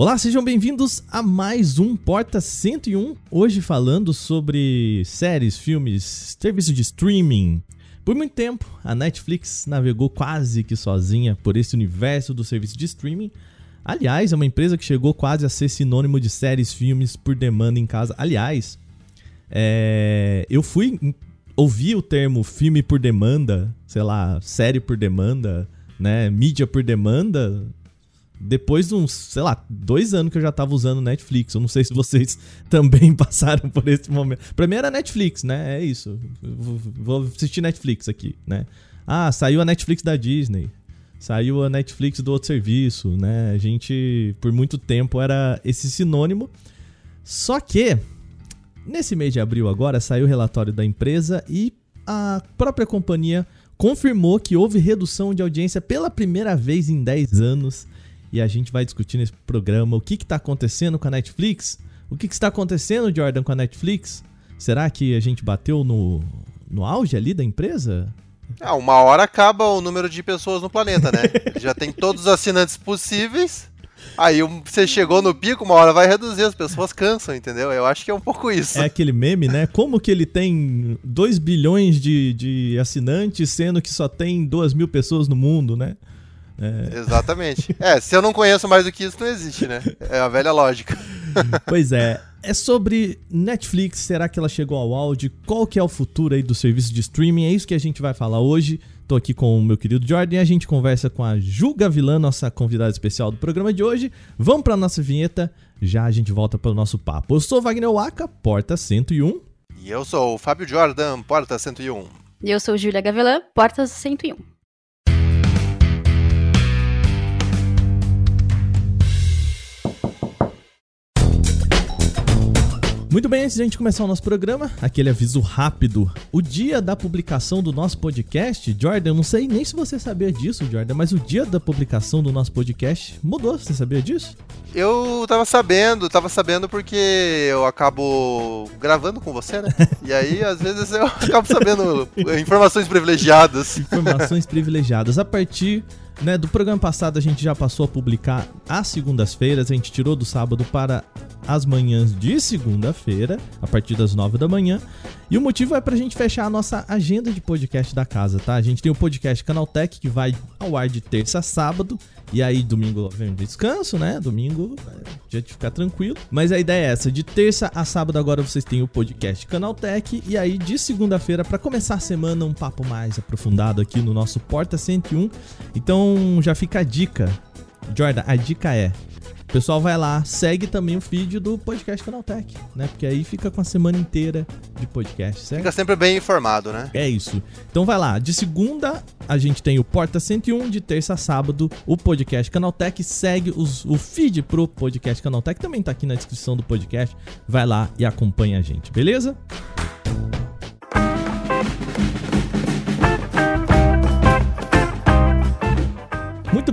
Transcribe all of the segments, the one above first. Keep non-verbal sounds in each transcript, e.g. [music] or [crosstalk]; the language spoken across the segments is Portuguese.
Olá, sejam bem-vindos a mais um Porta 101. Hoje falando sobre séries, filmes, serviço de streaming. Por muito tempo, a Netflix navegou quase que sozinha por esse universo do serviço de streaming. Aliás, é uma empresa que chegou quase a ser sinônimo de séries, filmes por demanda em casa. Aliás, é, eu fui ouvir o termo filme por demanda, sei lá, série por demanda, né, mídia por demanda, depois de uns, sei lá, dois anos que eu já tava usando Netflix. Eu não sei se vocês [laughs] também passaram por esse momento. Pra mim era Netflix, né? É isso. Vou assistir Netflix aqui, né? Ah, saiu a Netflix da Disney. Saiu a Netflix do outro serviço, né? A gente, por muito tempo, era esse sinônimo. Só que, nesse mês de abril agora, saiu o relatório da empresa e a própria companhia confirmou que houve redução de audiência pela primeira vez em 10 anos e a gente vai discutir nesse programa o que está acontecendo com a Netflix. O que, que está acontecendo, Jordan, com a Netflix? Será que a gente bateu no, no auge ali da empresa? Ah, uma hora acaba o número de pessoas no planeta, né? [laughs] Já tem todos os assinantes possíveis. Aí você chegou no pico, uma hora vai reduzir, as pessoas cansam, entendeu? Eu acho que é um pouco isso. É aquele meme, né? Como que ele tem 2 bilhões de, de assinantes, sendo que só tem 2 mil pessoas no mundo, né? É... Exatamente. É, se eu não conheço mais do que isso, não existe, né? É a velha lógica. pois é. É sobre Netflix, será que ela chegou ao áudio? Qual que é o futuro aí do serviço de streaming? É isso que a gente vai falar hoje. Tô aqui com o meu querido Jordan e a gente conversa com a Ju Gavilã, nossa convidada especial do programa de hoje. Vamos para nossa vinheta, já a gente volta para o nosso papo. Eu sou Wagner Waka, porta 101. E eu sou o Fábio Jordan, porta 101. E eu sou Júlia Gavilã, porta 101. Muito bem, antes de a gente começar o nosso programa, aquele aviso rápido. O dia da publicação do nosso podcast, Jordan, eu não sei nem se você sabia disso, Jordan, mas o dia da publicação do nosso podcast mudou, você sabia disso? Eu tava sabendo, tava sabendo porque eu acabo gravando com você, né? [laughs] E aí, às vezes, eu acabo sabendo informações privilegiadas. Informações privilegiadas. A partir né, do programa passado a gente já passou a publicar às segundas-feiras, a gente tirou do sábado para as manhãs de segunda-feira, a partir das nove da manhã. E o motivo é pra gente fechar a nossa agenda de podcast da casa, tá? A gente tem o podcast Canaltech que vai ao ar de terça a sábado. E aí, domingo vem descanso, né? Domingo, é, dia de ficar tranquilo. Mas a ideia é essa: de terça a sábado, agora vocês têm o podcast Canaltech. E aí, de segunda-feira, para começar a semana, um papo mais aprofundado aqui no nosso Porta 101. Então, já fica a dica. Jordan, a dica é: o pessoal vai lá, segue também o feed do podcast Canaltech, né? Porque aí fica com a semana inteira de podcast, certo? Fica sempre bem informado, né? É isso. Então vai lá, de segunda a gente tem o Porta 101, de terça a sábado o podcast Canaltech, segue os, o feed pro podcast Canaltech, também tá aqui na descrição do podcast, vai lá e acompanha a gente, beleza?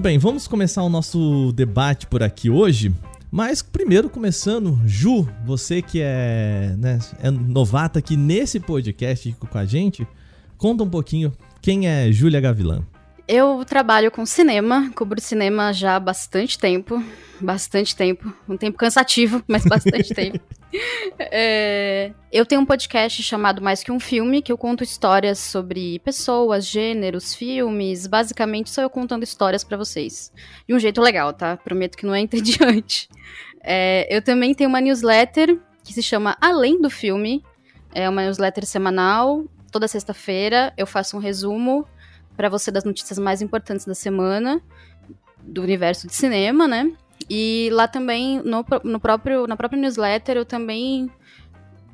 Bem, vamos começar o nosso debate por aqui hoje. Mas primeiro começando, Ju, você que é, né, é novata aqui nesse podcast com a gente, conta um pouquinho quem é Júlia Gavilã. Eu trabalho com cinema, cubro cinema já há bastante tempo. Bastante tempo. Um tempo cansativo, mas bastante [laughs] tempo. É, eu tenho um podcast chamado Mais Que Um Filme, que eu conto histórias sobre pessoas, gêneros, filmes. Basicamente, sou eu contando histórias para vocês. De um jeito legal, tá? Prometo que não é entediante. [laughs] É, eu também tenho uma newsletter que se chama Além do Filme. É uma newsletter semanal. Toda sexta-feira eu faço um resumo para você das notícias mais importantes da semana do universo de cinema, né? E lá também, no, no próprio, na própria newsletter, eu também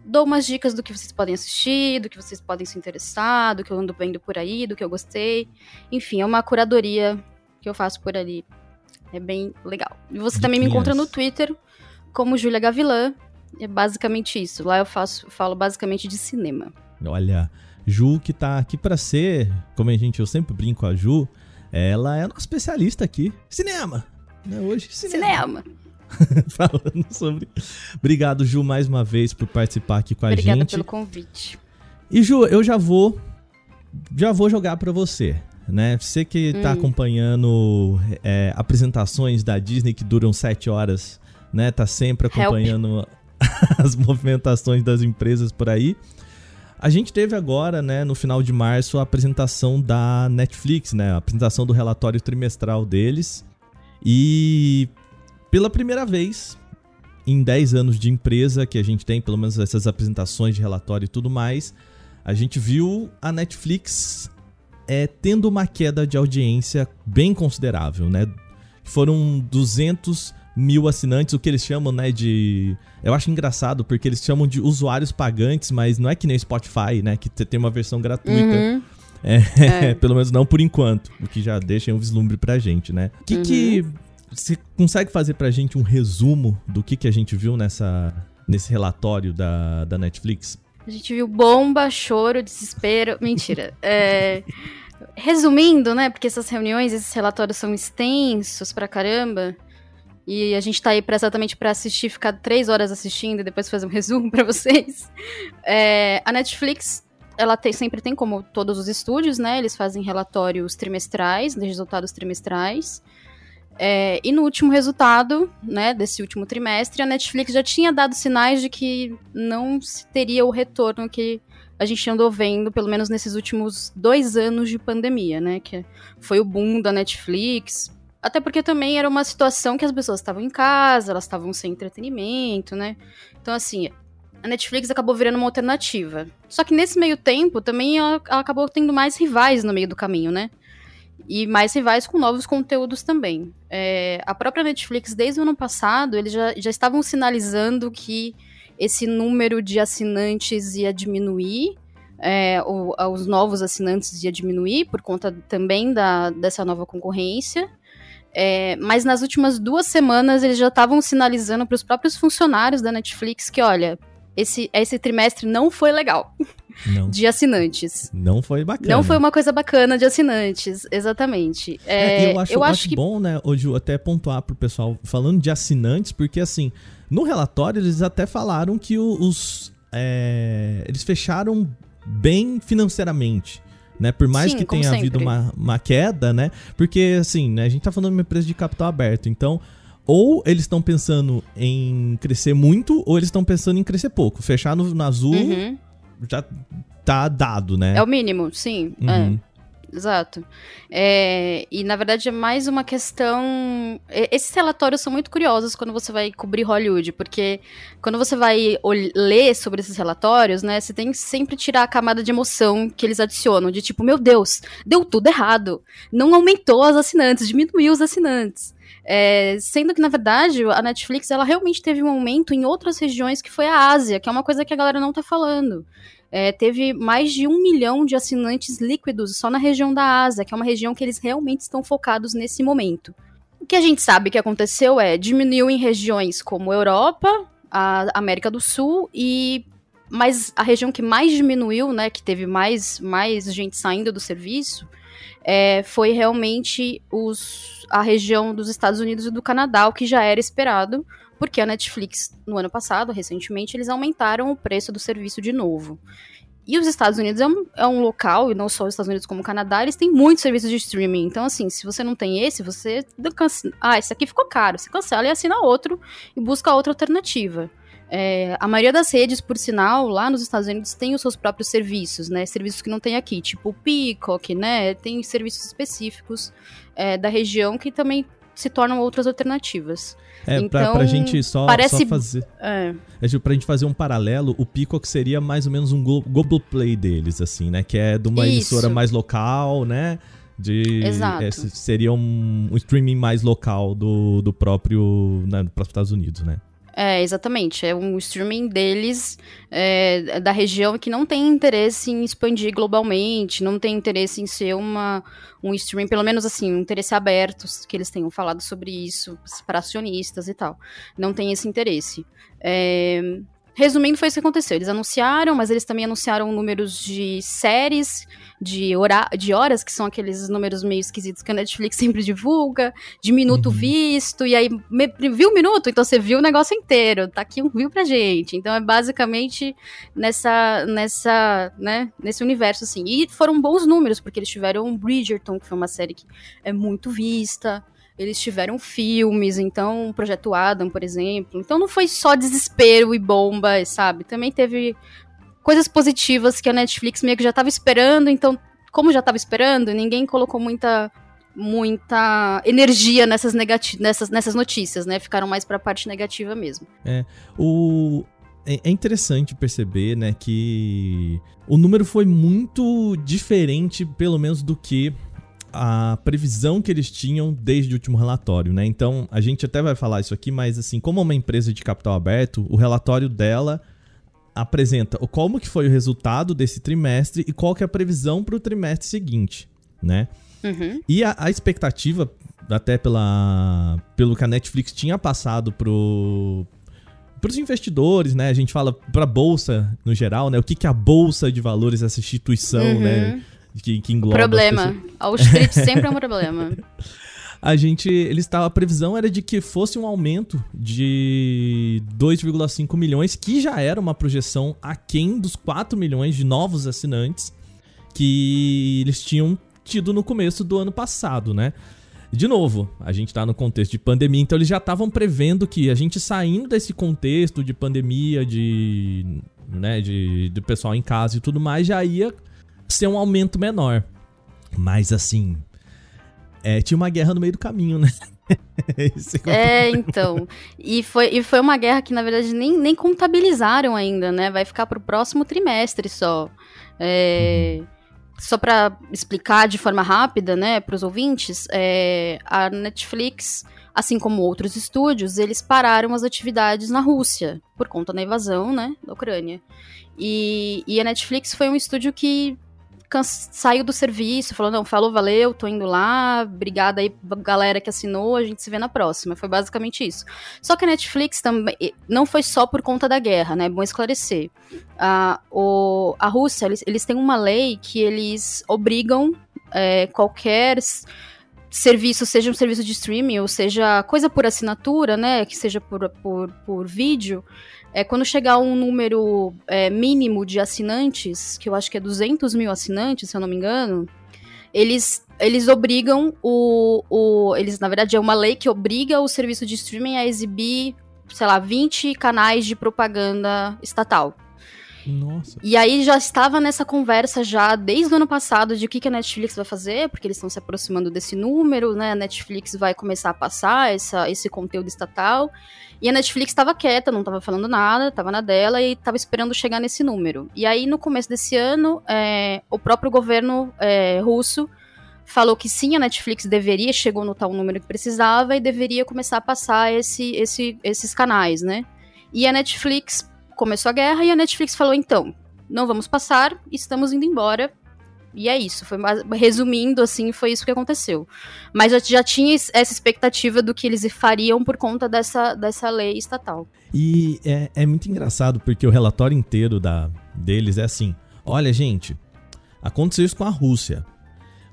dou umas dicas do que vocês podem assistir, do que vocês podem se interessar, do que eu ando vendo por aí, do que eu gostei. Enfim, é uma curadoria que eu faço por ali. É bem legal. E você também me encontra no Twitter como Julia Gavilã. É basicamente isso. Lá eu faço, falo basicamente de cinema. Olha, Ju, que tá aqui para ser, como a gente, eu sempre brinco a Ju, ela é nossa especialista aqui. Cinema! Né? Hoje, cinema. cinema. [laughs] Falando sobre. Obrigado, Ju, mais uma vez por participar aqui com a Obrigada gente. Obrigada pelo convite. E Ju, eu já vou já vou jogar para você, né? Você que tá Hum. acompanhando é, apresentações da Disney que duram sete horas, né? Tá sempre acompanhando [laughs] as movimentações das empresas por aí. A gente teve agora, né, no final de março, a apresentação da Netflix, né? A apresentação do relatório trimestral deles. E pela primeira vez em 10 anos de empresa que a gente tem, pelo menos essas apresentações de relatório e tudo mais, a gente viu a Netflix é, tendo uma queda de audiência bem considerável, né? Foram 200 mil assinantes, o que eles chamam, né, de... Eu acho engraçado, porque eles chamam de usuários pagantes, mas não é que nem Spotify, né, que tem uma versão gratuita. Uhum. É, É. [laughs] pelo menos não por enquanto, o que já deixa um vislumbre pra gente, né? O que Uhum. que... Você consegue fazer pra gente um resumo do que, que a gente viu nessa, nesse relatório da, da Netflix? A gente viu bomba, choro, desespero. Mentira. [laughs] É, Resumindo, né? Porque essas reuniões, esses relatórios são extensos pra caramba. E a gente tá aí pra, exatamente pra assistir, ficar três horas assistindo e depois fazer um [laughs] resumo pra vocês. É, a Netflix, ela tem- sempre tem, como todos os estúdios, né? Eles fazem relatórios trimestrais, de resultados trimestrais. É, e no último resultado, né, desse último trimestre, a Netflix já tinha dado sinais de que não se teria o retorno que a gente andou vendo, pelo menos nesses últimos dois anos de pandemia, né? Que foi o boom da Netflix. Até porque também era uma situação que as pessoas estavam em casa, elas estavam sem entretenimento, né? Então, assim, a Netflix acabou virando uma alternativa. Só que nesse meio tempo, também ela, ela acabou tendo mais rivais no meio do caminho, né? E mais rivais com novos conteúdos também. É, a própria Netflix, desde o ano passado, eles já, já estavam sinalizando que esse número de assinantes ia diminuir, é, o- os novos assinantes ia diminuir por conta também da, dessa nova concorrência. É, mas nas últimas duas semanas eles já estavam sinalizando para os próprios funcionários da Netflix que, olha, esse, esse trimestre não foi legal Não, de assinantes. não foi bacana. Não foi uma coisa bacana de assinantes, exatamente. É, É, eu acho, acho bom, né, Ju, até pontuar pro pessoal, falando de assinantes, porque assim, no relatório eles até falaram que os. é, eles fecharam bem financeiramente. Né, por mais Sim, que tenha havido uma, uma queda, né? Porque, assim, né, a gente tá falando de uma empresa de capital aberto. Então, ou eles estão pensando em crescer muito, ou eles estão pensando em crescer pouco. Fechar no, no azul Uhum. já tá dado, né? É o mínimo, sim. Uhum. É. Exato. É, e na verdade é mais uma questão. Esses relatórios são muito curiosos quando você vai cobrir Hollywood, porque quando você vai ler sobre esses relatórios, né, você tem que sempre tirar a camada de emoção que eles adicionam, de tipo, meu Deus, deu tudo errado. Não aumentou as assinantes, diminuiu os assinantes. É, sendo que, na verdade, a Netflix ela realmente teve um aumento em outras regiões que foi a Ásia, que é uma coisa que a galera não tá falando. É, teve mais de um milhão de assinantes líquidos só na região da Ásia, que é uma região que eles realmente estão focados nesse momento. O que a gente sabe que aconteceu é diminuiu em regiões como Europa, a América do Sul e mas a região que mais diminuiu, né, que teve mais, mais gente saindo do serviço, é, foi realmente os, a região dos Estados Unidos e do Canadá, o que já era esperado, porque a Netflix, no ano passado, recentemente, eles aumentaram o preço do serviço de novo. E os Estados Unidos é um, é um local, e não só os Estados Unidos como o Canadá, eles têm muitos serviços de streaming. Então, assim, se você não tem esse, você. Ah, esse aqui ficou caro. Você cancela e assina outro e busca outra alternativa. É, a maioria das redes, por sinal, lá nos Estados Unidos tem os seus próprios serviços, né? Serviços que não tem aqui, tipo o Peacock, né? Tem serviços específicos é, da região que também se tornam outras alternativas. É, pra, Então, pra gente só, parece- só fazer. É, É, tipo, pra gente fazer um paralelo, o Peacock seria mais ou menos um Glo- Globoplay deles, assim, né? Que é de uma Isso. emissora mais local, né? De, Exato. é, se- seria um, um streaming mais local do, do próprio, né, do próprio Estados Unidos, né? É, exatamente. É um streaming deles, é, da região, que não tem interesse em expandir globalmente, não tem interesse em ser uma, um streaming, pelo menos assim, um interesse aberto, que eles tenham falado sobre isso para acionistas e tal. Não tem esse interesse. É, Resumindo, foi isso que aconteceu. Eles anunciaram, mas eles também anunciaram números de séries, de, hora, de horas, que são aqueles números meio esquisitos que a Netflix [laughs] sempre divulga, de minuto uhum. visto, e aí me, viu o minuto, então você viu o negócio inteiro, tá aqui um viu pra gente. Então é basicamente nessa, nessa, né, nesse universo, assim. E foram bons números, porque eles tiveram Bridgerton, que foi uma série que é muito vista, eles tiveram filmes, então, o Projeto Adam, por exemplo. Então não foi só desespero e bomba, sabe? Também teve coisas positivas que a Netflix meio que já estava esperando, então, como já estava esperando, ninguém colocou muita muita energia nessas, negati nessas, nessas notícias, né? Ficaram mais para a parte negativa mesmo. É, o é, é interessante perceber, né, que o número foi muito diferente, pelo menos do que a previsão que eles tinham desde o último relatório, né? Então, a gente até vai falar isso aqui, mas assim, como é uma empresa de capital aberto, o relatório dela apresenta como que foi o resultado desse trimestre e qual que é a previsão para o trimestre seguinte, né? Uhum. E a, a, expectativa, até pela, pelo que a Netflix tinha passado pro para os investidores, né? A gente fala para a bolsa no geral, né? O que, que a bolsa de valores, essa instituição, né? uhum. né? Que, que engloba. Problema. Street sempre é um problema. [laughs] A gente. Eles estavam. A previsão era de que fosse um aumento de 2,5 milhões, que já era uma projeção aquém dos 4 milhões de novos assinantes que eles tinham tido no começo do ano passado, né? De novo, a gente tá no contexto de pandemia, então eles já estavam prevendo que a gente saindo desse contexto de pandemia, de, né, de, de pessoal em casa e tudo mais, já ia ser um aumento menor. Mas assim, é, tinha uma guerra no meio do caminho, né? [laughs] é, [laughs] então. E foi, e foi uma guerra que, na verdade, nem, nem contabilizaram ainda, né? Vai ficar pro próximo trimestre só. É, uhum. Só para explicar de forma rápida, né, para os ouvintes, é, a Netflix, assim como outros estúdios, eles pararam as atividades na Rússia por conta da invasão, né, da Ucrânia. E, e a Netflix foi um estúdio que saiu do serviço, falou: não, falou, valeu, tô indo lá, obrigada aí, galera que assinou, a gente se vê na próxima. Foi basicamente isso. Só que a Netflix também não foi só por conta da guerra, né? É bom esclarecer. A, o, a Rússia, eles, eles têm uma lei que eles obrigam é, qualquer serviço, seja um serviço de streaming, ou seja coisa por assinatura, né? Que seja por, por, por vídeo é, quando chegar um número é, mínimo de assinantes, que eu acho que é 200 mil assinantes, se eu não me engano, eles, eles obrigam o, o. Eles, na verdade, é uma lei que obriga o serviço de streaming a exibir, sei lá, 20 canais de propaganda estatal. Nossa. E aí já estava nessa conversa já desde o ano passado de o que, que a Netflix vai fazer, porque eles estão se aproximando desse número, né? A Netflix vai começar a passar essa, esse conteúdo estatal. E a Netflix estava quieta, não estava falando nada, estava na dela e estava esperando chegar nesse número. E aí, no começo desse ano, é, o próprio governo é, russo falou que sim, a Netflix deveria, chegou no tal número que precisava e deveria começar a passar esse, esse, esses canais, né? E a Netflix começou a guerra e a Netflix falou: então, não vamos passar, estamos indo embora. E é isso, foi resumindo assim, foi isso que aconteceu. Mas já, já tinha essa expectativa do que eles fariam por conta dessa, dessa lei estatal. E é, é muito engraçado porque o relatório inteiro da, deles é assim: olha, gente, aconteceu isso com a Rússia.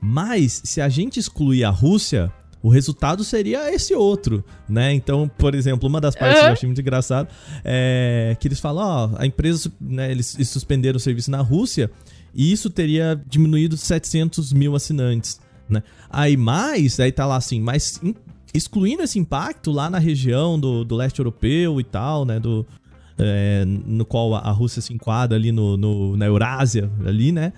Mas se a gente excluir a Rússia, o resultado seria esse outro, né? Então, por exemplo, uma das partes que eu achei muito engraçado é que eles falam, ó, a empresa, né, eles suspenderam o serviço na Rússia e isso teria diminuído 700 mil assinantes, né? Aí mais, aí tá lá assim, mas excluindo esse impacto lá na região do, do leste europeu e tal, né? Do, é, no qual a Rússia se enquadra ali no, no, na Eurásia, ali, né?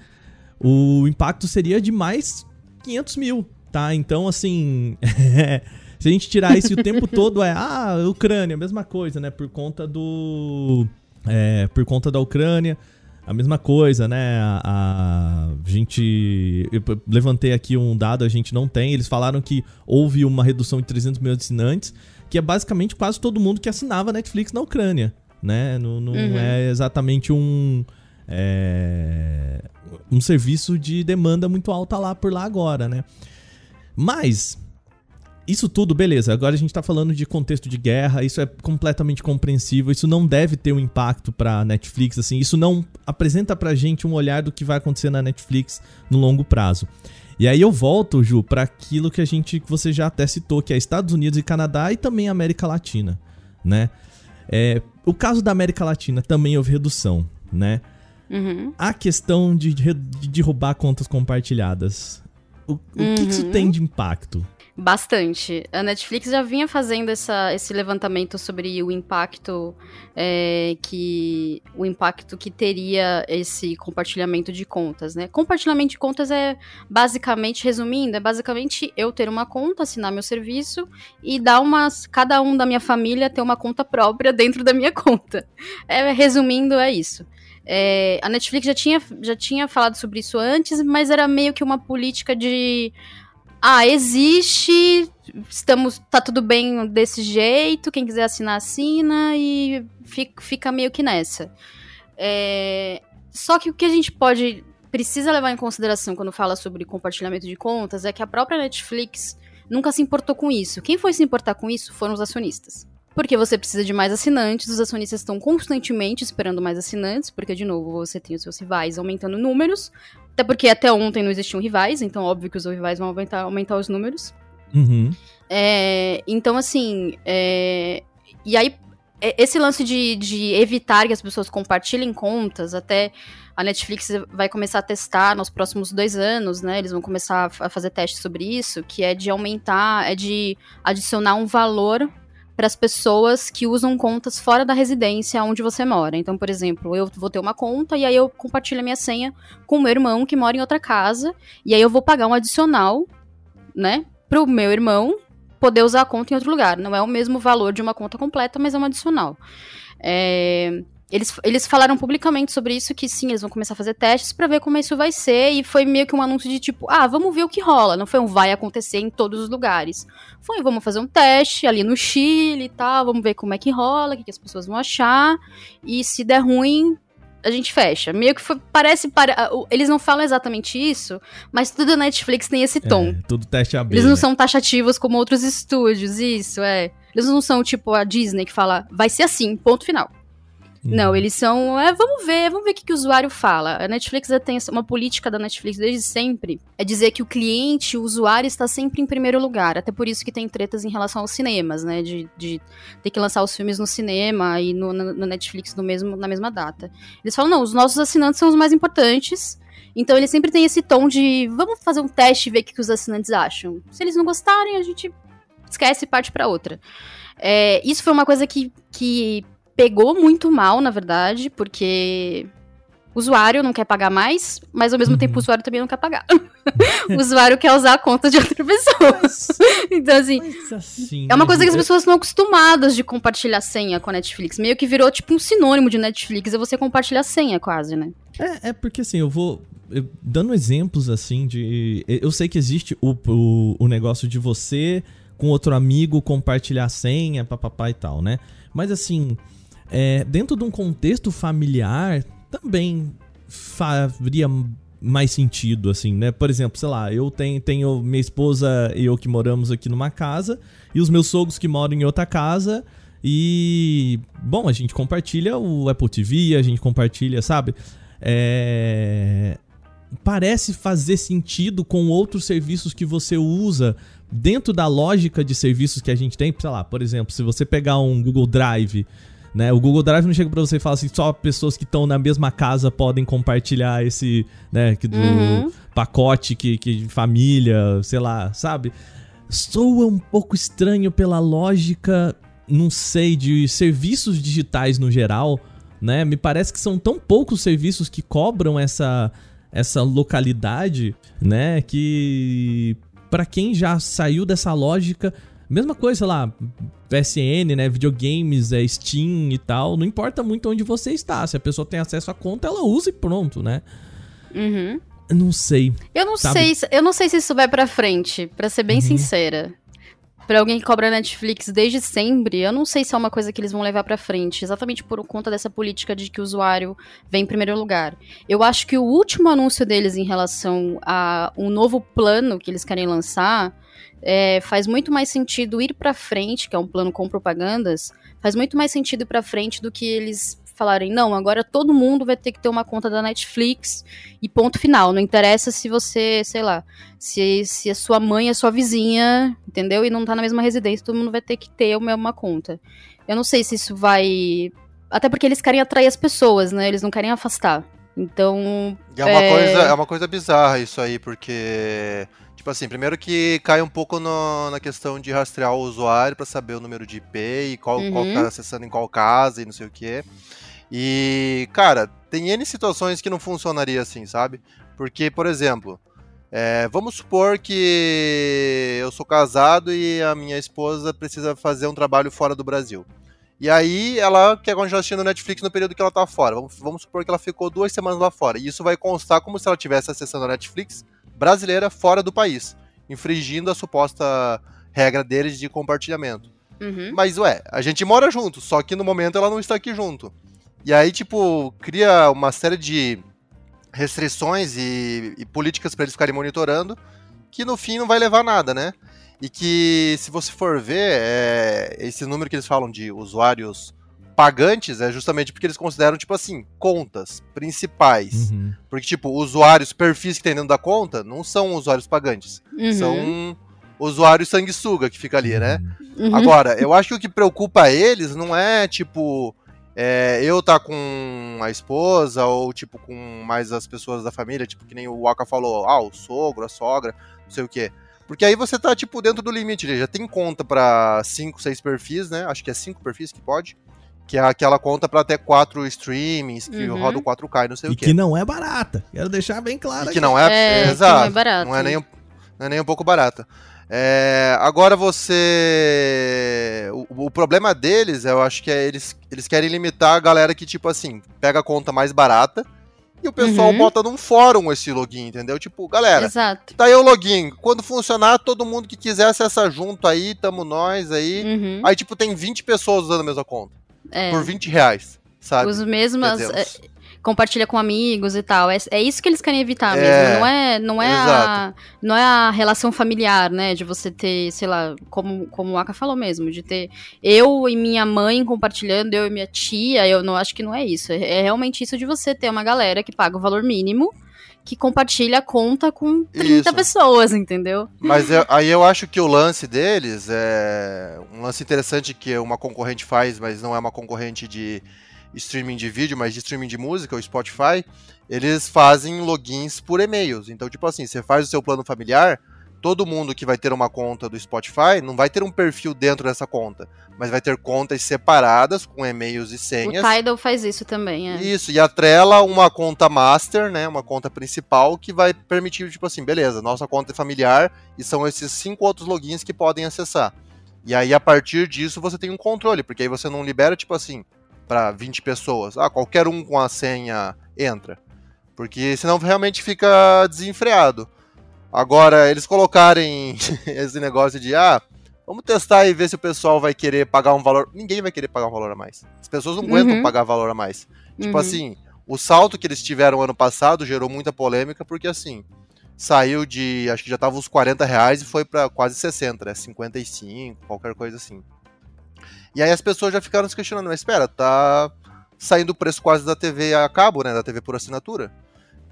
O impacto seria de mais 500 mil, tá? Então, assim, [laughs] se a gente tirar isso o tempo todo é, ah, Ucrânia, mesma coisa, né? Por conta do... É, por conta da Ucrânia, a mesma coisa, né? A, a, gente. Eu levantei aqui um dado, a gente não tem. Eles falaram que houve uma redução de 300 mil assinantes, que é basicamente quase todo mundo que assinava Netflix na Ucrânia, né? Não, não uhum. é exatamente um. É, um serviço de demanda muito alta lá por lá agora, né? Mas isso tudo, beleza. Agora a gente tá falando de contexto de guerra, isso é completamente compreensível, isso não deve ter um impacto pra Netflix, assim, isso não apresenta pra gente um olhar do que vai acontecer na Netflix no longo prazo. E aí eu volto, Ju, para aquilo que a gente, que você já até citou, que é Estados Unidos e Canadá e também América Latina, né? É, o caso da América Latina também houve redução, né? Uhum. A questão de, de derrubar contas compartilhadas. O, uhum. que, que isso tem de impacto? Bastante. A Netflix já vinha fazendo essa, esse levantamento sobre o impacto é, que o impacto que teria esse compartilhamento de contas, né? Compartilhamento de contas é basicamente, resumindo, é basicamente eu ter uma conta, assinar meu serviço e dar umas cada um da minha família ter uma conta própria dentro da minha [laughs] conta. É, resumindo, é isso. É, a Netflix já tinha, já tinha falado sobre isso antes, mas era meio que uma política de ah, existe, estamos, tá tudo bem desse jeito, quem quiser assinar, assina, e fica, fica meio que nessa. É, só que o que a gente pode, precisa levar em consideração quando fala sobre compartilhamento de contas é que a própria Netflix nunca se importou com isso. Quem foi se importar com isso foram os acionistas. Porque você precisa de mais assinantes, os acionistas estão constantemente esperando mais assinantes, porque, de novo, você tem os seus rivais aumentando números, até porque até ontem não existiam rivais, então óbvio que os rivais vão aumentar, aumentar os números. Uhum. É, então, assim, é, e aí, é, esse lance de, de evitar que as pessoas compartilhem contas, até a Netflix vai começar a testar nos próximos dois anos, né? Eles vão começar a fazer testes sobre isso, que é de aumentar, é de adicionar um valor para as pessoas que usam contas fora da residência onde você mora. Então, por exemplo, eu vou ter uma conta e aí eu compartilho a minha senha com o meu irmão que mora em outra casa, e aí eu vou pagar um adicional, né, pro meu irmão poder usar a conta em outro lugar. Não é o mesmo valor de uma conta completa, mas é um adicional. É... Eles, eles falaram publicamente sobre isso, que sim, eles vão começar a fazer testes para ver como isso vai ser, e foi meio que um anúncio de tipo, ah, vamos ver o que rola. Não foi um vai acontecer em todos os lugares. Foi, vamos fazer um teste ali no Chile e tal, vamos ver como é que rola, o que, que as pessoas vão achar, e se der ruim, a gente fecha. Meio que foi, parece. Para, eles não falam exatamente isso, mas tudo Netflix tem esse tom. É, tudo teste aberto. Eles não são taxativos como outros estúdios, isso, é. Eles não são tipo a Disney que fala, vai ser assim, ponto final. Não, eles são. É, vamos ver, vamos ver o que, que o usuário fala. A Netflix tem uma política da Netflix desde sempre. É dizer que o cliente, o usuário, está sempre em primeiro lugar. Até por isso que tem tretas em relação aos cinemas, né? De, de ter que lançar os filmes no cinema e no, no, no Netflix no mesmo, na mesma data. Eles falam, não, os nossos assinantes são os mais importantes. Então ele sempre tem esse tom de vamos fazer um teste e ver o que, que os assinantes acham. Se eles não gostarem, a gente esquece e parte para outra. É, isso foi uma coisa que, que pegou muito mal, na verdade, porque o usuário não quer pagar mais, mas ao mesmo uhum. tempo o usuário também não quer pagar. [laughs] o usuário quer usar a conta de outra pessoa. Mas, [laughs] então, assim, assim, é uma coisa que as pessoas estão acostumadas de compartilhar senha com a Netflix. Meio que virou tipo um sinônimo de Netflix, é você compartilhar senha quase, né? É, é porque assim, eu vou. Eu, dando exemplos assim de. Eu sei que existe o, o, o negócio de você com outro amigo compartilhar senha, papapá e tal, né? Mas assim é, dentro de um contexto familiar, também faria mais sentido, assim, né? Por exemplo, sei lá, eu tenho, tenho minha esposa e eu que moramos aqui numa casa, e os meus sogros que moram em outra casa, e. Bom, a gente compartilha o Apple TV, a gente compartilha, sabe? É. Parece fazer sentido com outros serviços que você usa dentro da lógica de serviços que a gente tem. Sei lá, por exemplo, se você pegar um Google Drive né? O Google Drive não chega para você e fala assim, só pessoas que estão na mesma casa podem compartilhar esse, né, do uhum. pacote que, que família, sei lá, sabe? Soa um pouco estranho pela lógica, não sei, de serviços digitais no geral, né? Me parece que são tão poucos serviços que cobram essa essa localidade, né, que para quem já saiu dessa lógica, mesma coisa, sei lá, PSN, né? Videogames, é Steam e tal. Não importa muito onde você está. Se a pessoa tem acesso à conta, ela usa e pronto, né? Uhum. Não sei. Eu não sabe? sei, eu não sei se isso vai para frente, para ser bem uhum. sincera. Para alguém que cobra Netflix desde sempre, eu não sei se é uma coisa que eles vão levar para frente, exatamente por conta dessa política de que o usuário vem em primeiro lugar. Eu acho que o último anúncio deles em relação a um novo plano que eles querem lançar é, faz muito mais sentido ir para frente, que é um plano com propagandas, faz muito mais sentido ir para frente do que eles falarem, não, agora todo mundo vai ter que ter uma conta da Netflix e ponto final. Não interessa se você, sei lá, se, se a sua mãe é sua vizinha, entendeu? E não tá na mesma residência, todo mundo vai ter que ter uma, uma conta. Eu não sei se isso vai. Até porque eles querem atrair as pessoas, né? Eles não querem afastar. Então. É uma, é... Coisa, é uma coisa bizarra isso aí, porque. Tipo assim, primeiro que cai um pouco no, na questão de rastrear o usuário para saber o número de IP e qual, uhum. qual tá acessando em qual casa e não sei o que. E, cara, tem N situações que não funcionaria assim, sabe? Porque, por exemplo, é, vamos supor que eu sou casado e a minha esposa precisa fazer um trabalho fora do Brasil. E aí ela quer continuar assistindo Netflix no período que ela tá fora. Vamos, vamos, supor que ela ficou duas semanas lá fora. E isso vai constar como se ela estivesse acessando a Netflix brasileira fora do país, infringindo a suposta regra deles de compartilhamento. Uhum. Mas, ué, a gente mora junto, só que no momento ela não está aqui junto. E aí, tipo, cria uma série de restrições e, e políticas para eles ficarem monitorando, que no fim não vai levar a nada, né? E que, se você for ver, é, esse número que eles falam de usuários pagantes é justamente porque eles consideram, tipo assim, contas principais. Uhum. Porque, tipo, usuários, perfis que tem dentro da conta, não são usuários pagantes. Uhum. São usuários sanguessuga que fica ali, né? Uhum. Agora, eu acho que o que preocupa eles não é, tipo, é, eu tá com a esposa ou tipo com mais as pessoas da família, tipo que nem o Waka falou, ah, o sogro, a sogra, não sei o que. Porque aí você tá tipo dentro do limite, já tem conta para 5, 6 perfis, né? Acho que é 5 perfis que pode. Que é aquela conta para até 4 streamings, que uhum. roda o 4K e não sei e o que. E que não é barata. Quero deixar bem claro. E que não é, é, é exato. Não é barato. Não é nem, não é nem um pouco barata. É, agora você. O, o, problema deles, eu acho que é eles, eles querem limitar a galera que, tipo assim, pega a conta mais barata e o pessoal uhum. bota num fórum esse login, entendeu? Tipo, galera, Exato. tá aí o login. Quando funcionar, todo mundo que quiser acessar junto aí, tamo nós aí. Uhum. Aí, tipo, tem 20 pessoas usando a mesma conta. É. Por 20 reais. Sabe? Os mesmos compartilha com amigos e tal. É, é isso que eles querem evitar é, mesmo. Não é, não, é a, não é a relação familiar, né? De você ter, sei lá, como, como o Aka falou mesmo, de ter eu e minha mãe compartilhando, eu e minha tia. Eu não acho que não é isso. É, é realmente isso de você ter uma galera que paga o valor mínimo que compartilha a conta com 30 Isso. pessoas, entendeu? Mas eu, aí eu acho que o lance deles é um lance interessante que uma concorrente faz, mas não é uma concorrente de streaming de vídeo, mas de streaming de música, o Spotify, eles fazem logins por e-mails. Então, tipo assim, você faz o seu plano familiar, todo mundo que vai ter uma conta do Spotify não vai ter um perfil dentro dessa conta, mas vai ter contas separadas com e-mails e senhas. O Tidal faz isso também, é. Isso, e atrela uma conta master, né, uma conta principal que vai permitir, tipo assim, beleza, nossa conta é familiar e são esses cinco outros logins que podem acessar. E aí, a partir disso, você tem um controle, porque aí você não libera, tipo assim, para 20 pessoas. Ah, qualquer um com a senha entra. Porque senão realmente fica desenfreado. Agora, eles colocarem [laughs] esse negócio de ah, vamos testar e ver se o pessoal vai querer pagar um valor. Ninguém vai querer pagar um valor a mais. As pessoas não uhum. aguentam pagar valor a mais. Tipo uhum. assim, o salto que eles tiveram ano passado gerou muita polêmica, porque assim, saiu de. Acho que já tava uns 40 reais e foi para quase 60, né? 55, qualquer coisa assim. E aí as pessoas já ficaram se questionando, mas espera, tá saindo o preço quase da TV a cabo, né? Da TV por assinatura.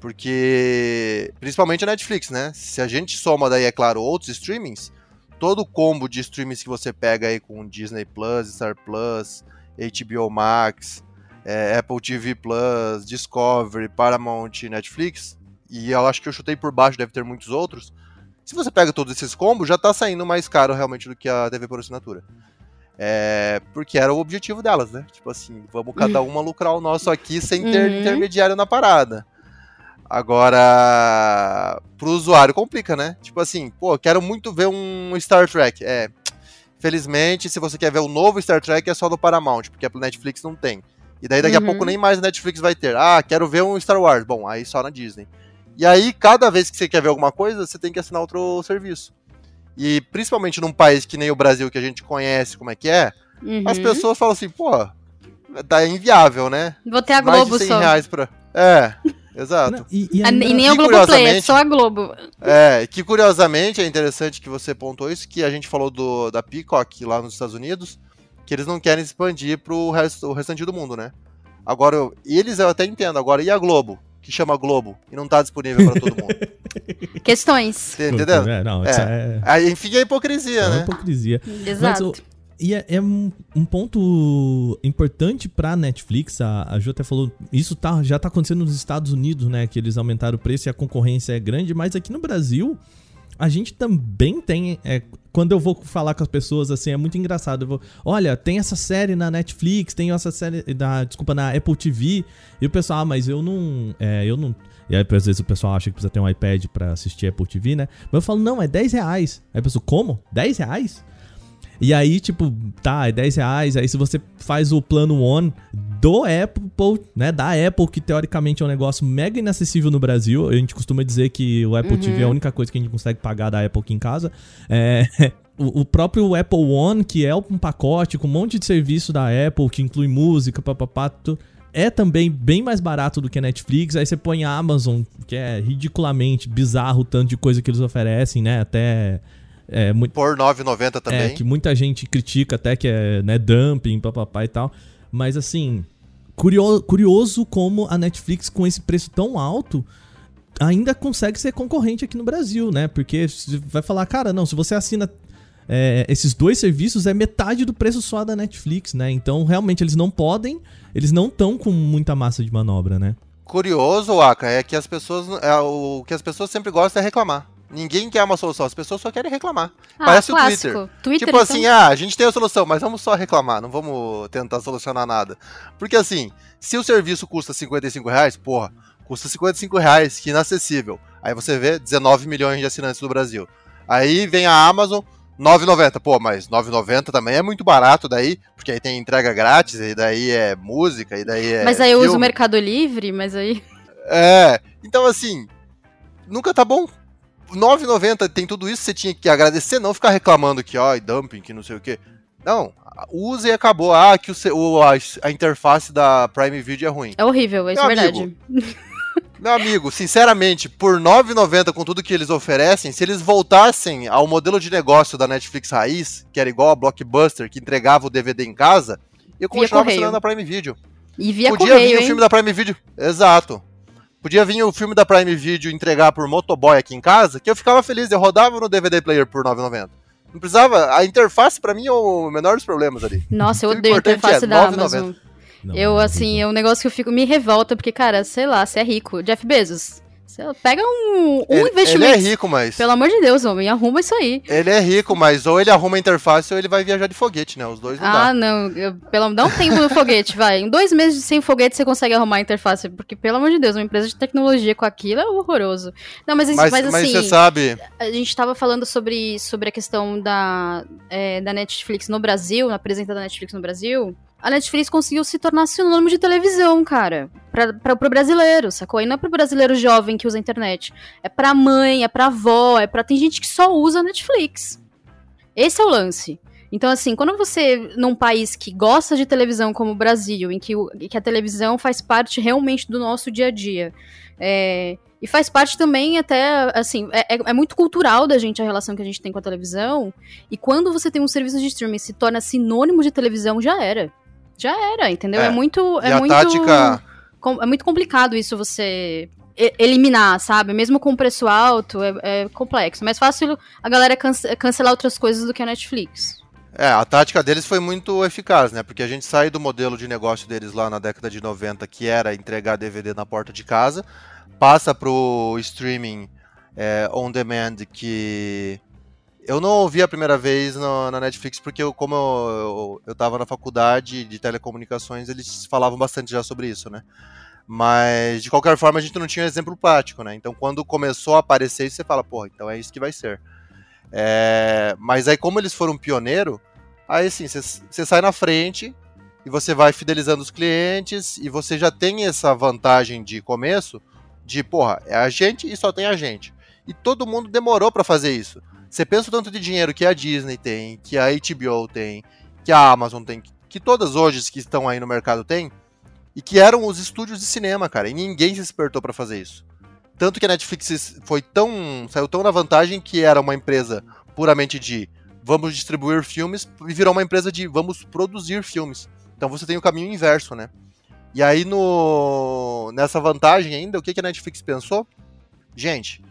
Porque, principalmente a Netflix, né? Se a gente soma daí, é claro, outros streamings, todo o combo de streamings que você pega aí com Disney Plus, Star Plus, HBO Max, é, Apple TV Plus, Discovery, Paramount, Netflix, e eu acho que eu chutei por baixo, deve ter muitos outros. Se você pega todos esses combos, já tá saindo mais caro realmente do que a TV por assinatura. É, porque era o objetivo delas, né? Tipo assim, vamos cada [laughs] uma lucrar o nosso aqui sem ter uhum. intermediário na parada. Agora, pro usuário complica, né? Tipo assim, pô, quero muito ver um Star Trek. É, felizmente, se você quer ver o novo Star Trek, é só do Paramount, porque a Netflix não tem. E daí daqui uhum. a pouco nem mais a Netflix vai ter. Ah, quero ver um Star Wars. Bom, aí só na Disney. E aí, cada vez que você quer ver alguma coisa, você tem que assinar outro serviço. E principalmente num país que nem o Brasil, que a gente conhece como é que é, uhum. as pessoas falam assim, pô, tá inviável, né? Vou ter a Globo Mais de 100 só. reais pra... É, Exato. Não, e, e Ah, ainda- E nem E o Globoplay, é só a Globo. É, que curiosamente é interessante que você pontuou isso, que a gente falou do, da Peacock lá nos Estados Unidos, que eles não querem expandir pro resto, o restante do mundo, né? Agora, eu- e eles eu até entendo, agora, e a Globo? Que chama Globo e não tá disponível para todo mundo. [laughs] Questões. Entendendo? É, não, é, Aí, enfim, é hipocrisia, é né? hipocrisia. Exato. Mas, e é, é um, um ponto importante pra Netflix, a, a Ju até falou, isso tá, já tá acontecendo nos Estados Unidos, né? Que eles aumentaram o preço e a concorrência é grande, mas aqui no Brasil, a gente também tem. é, quando eu vou falar com as pessoas, assim, é muito engraçado. Eu vou, olha, tem essa série na Netflix, tem essa série, na, desculpa, na Apple TV. E o pessoal, ah, mas eu não. É, eu não. E aí, às vezes, o pessoal acha que precisa ter um iPad pra assistir Apple TV, né? Mas eu falo, não, é 10 reais. Aí a pessoa, como? 10 reais? E aí, tipo, tá, é 10 reais. Aí se você faz o plano One do Apple, né? Da Apple, que teoricamente é um negócio mega inacessível no Brasil. A gente costuma dizer que o Apple Uhum. TV é a única coisa que a gente consegue pagar da Apple aqui em casa. É. [laughs] O próprio Apple One, que é um pacote com um monte de serviço da Apple, que inclui música, papapá, é também bem mais barato do que a Netflix. Aí você põe a Amazon, que é ridiculamente bizarro o tanto de coisa que eles oferecem, né? Até. É, muito, Por 9,90 também. é, que muita gente critica até que é né, dumping, papapá e tal. Mas assim, curio- curioso como a Netflix, com esse preço tão alto, ainda consegue ser concorrente aqui no Brasil, né? Porque você vai falar, cara, não, se você assina é, esses dois serviços, é metade do preço só da Netflix, né? Então, realmente, eles não podem, eles não estão com muita massa de manobra, né? Curioso, Aka, é que as pessoas. É, o que as pessoas sempre gostam é reclamar. Ninguém quer uma solução, as pessoas só querem reclamar. Ah, Parece o clássico. Twitter. Twitter. tipo então? assim, ah, a gente tem a solução, mas vamos só reclamar, não vamos tentar solucionar nada. Porque assim, se o serviço custa 55 reais, porra, custa 55 reais, que inacessível. Aí você vê 19 milhões de assinantes do Brasil. Aí vem a Amazon, 9,90. Pô, mas 9,90 também é muito barato daí, porque aí tem entrega grátis, e daí é música, e daí é. Mas aí eu uso o. Mercado Livre, mas aí. É, então assim, nunca tá bom. 9,90 tem tudo isso, você tinha que agradecer, não ficar reclamando que, ó, dumping, que não sei o quê. Não, use e acabou. Ah, que o, o- a, a interface da Prime Video é ruim. É horrível, isso é verdade. amigo, Meu amigo, sinceramente, por 9,90 com tudo que eles oferecem, se eles voltassem ao modelo de negócio da Netflix raiz, que era igual a Blockbuster, que entregava o DVD em casa, eu continuava assinando a Prime Video. E via Podia correio, vir o hein? filme da Prime Video. Exato. Podia vir o filme da Prime Video entregar por motoboy aqui em casa, que eu ficava feliz, eu rodava no DVD player por 9,90. Não precisava, a interface pra mim é o menor dos problemas ali. Nossa, eu odeio a importante interface é da 9,90. Amazon. Não, eu, não assim, é um negócio que eu fico. Me revolta, porque, cara, sei lá, você é rico. Jeff Bezos. Você pega um, um ele, ele investimento. é rico, mas. Pelo amor de Deus, homem, arruma isso aí. Ele é rico, mas ou ele arruma a interface ou ele vai viajar de foguete, né? Os dois não Ah, dá. não. Eu, pelo, dá um tempo no foguete, vai. Em dois meses sem foguete você consegue arrumar a interface. Porque, pelo amor de Deus, uma empresa de tecnologia com aquilo é horroroso. Não, mas, Mas, mas, mas assim. você sabe. A gente tava falando sobre, sobre a questão da, é, da Netflix no Brasil, na presença da Netflix no Brasil. A Netflix conseguiu se tornar sinônimo de televisão, cara. Pra, pra, pro brasileiro, sacou? E não é pro brasileiro jovem que usa a internet. É pra mãe, é pra avó, é pra. Tem gente que só usa a Netflix. Esse é o lance. Então, assim, quando você, num país que gosta de televisão como o Brasil, em que, o- que a televisão faz parte realmente do nosso dia a dia, é, e faz parte também até, assim, é, é- é muito cultural da gente a relação que a gente tem com a televisão, e quando você tem um serviço de streaming se torna sinônimo de televisão, já era. Já era, entendeu? É, É. muito. É muito, tática. com- é muito complicado isso você eliminar, sabe? Mesmo com preço alto, é, é complexo. Mais fácil a galera cance- cancelar outras coisas do que a Netflix. É, a tática deles foi muito eficaz, né? Porque a gente sai do modelo de negócio deles lá na década de 90, que era entregar DVD na porta de casa, passa pro streaming é, on demand, que eu não ouvi a primeira vez no- na Netflix, porque eu, como eu, eu, eu na faculdade de telecomunicações, eles falavam bastante já sobre isso, né? Mas, de qualquer forma, a gente não tinha exemplo prático, né? Então, quando começou a aparecer isso, você fala, porra, então é isso que vai ser. É, mas aí, como eles foram pioneiro, aí assim, você sai na frente e você vai fidelizando os clientes e você já tem essa vantagem de começo de, porra, é a gente e só tem a gente. E todo mundo demorou pra fazer isso. Você pensa o tanto de dinheiro que a Disney tem, que a HBO tem, que a Amazon tem, que todas hoje que estão aí no mercado tem, E que eram os estúdios de cinema, cara. E ninguém se despertou para fazer isso. Tanto que a Netflix foi tão. saiu tão na vantagem que era uma empresa puramente de vamos distribuir filmes e virou uma empresa de vamos produzir filmes. Então você tem o caminho inverso, né? E aí no nessa vantagem ainda, o que, que a Netflix pensou? Gente,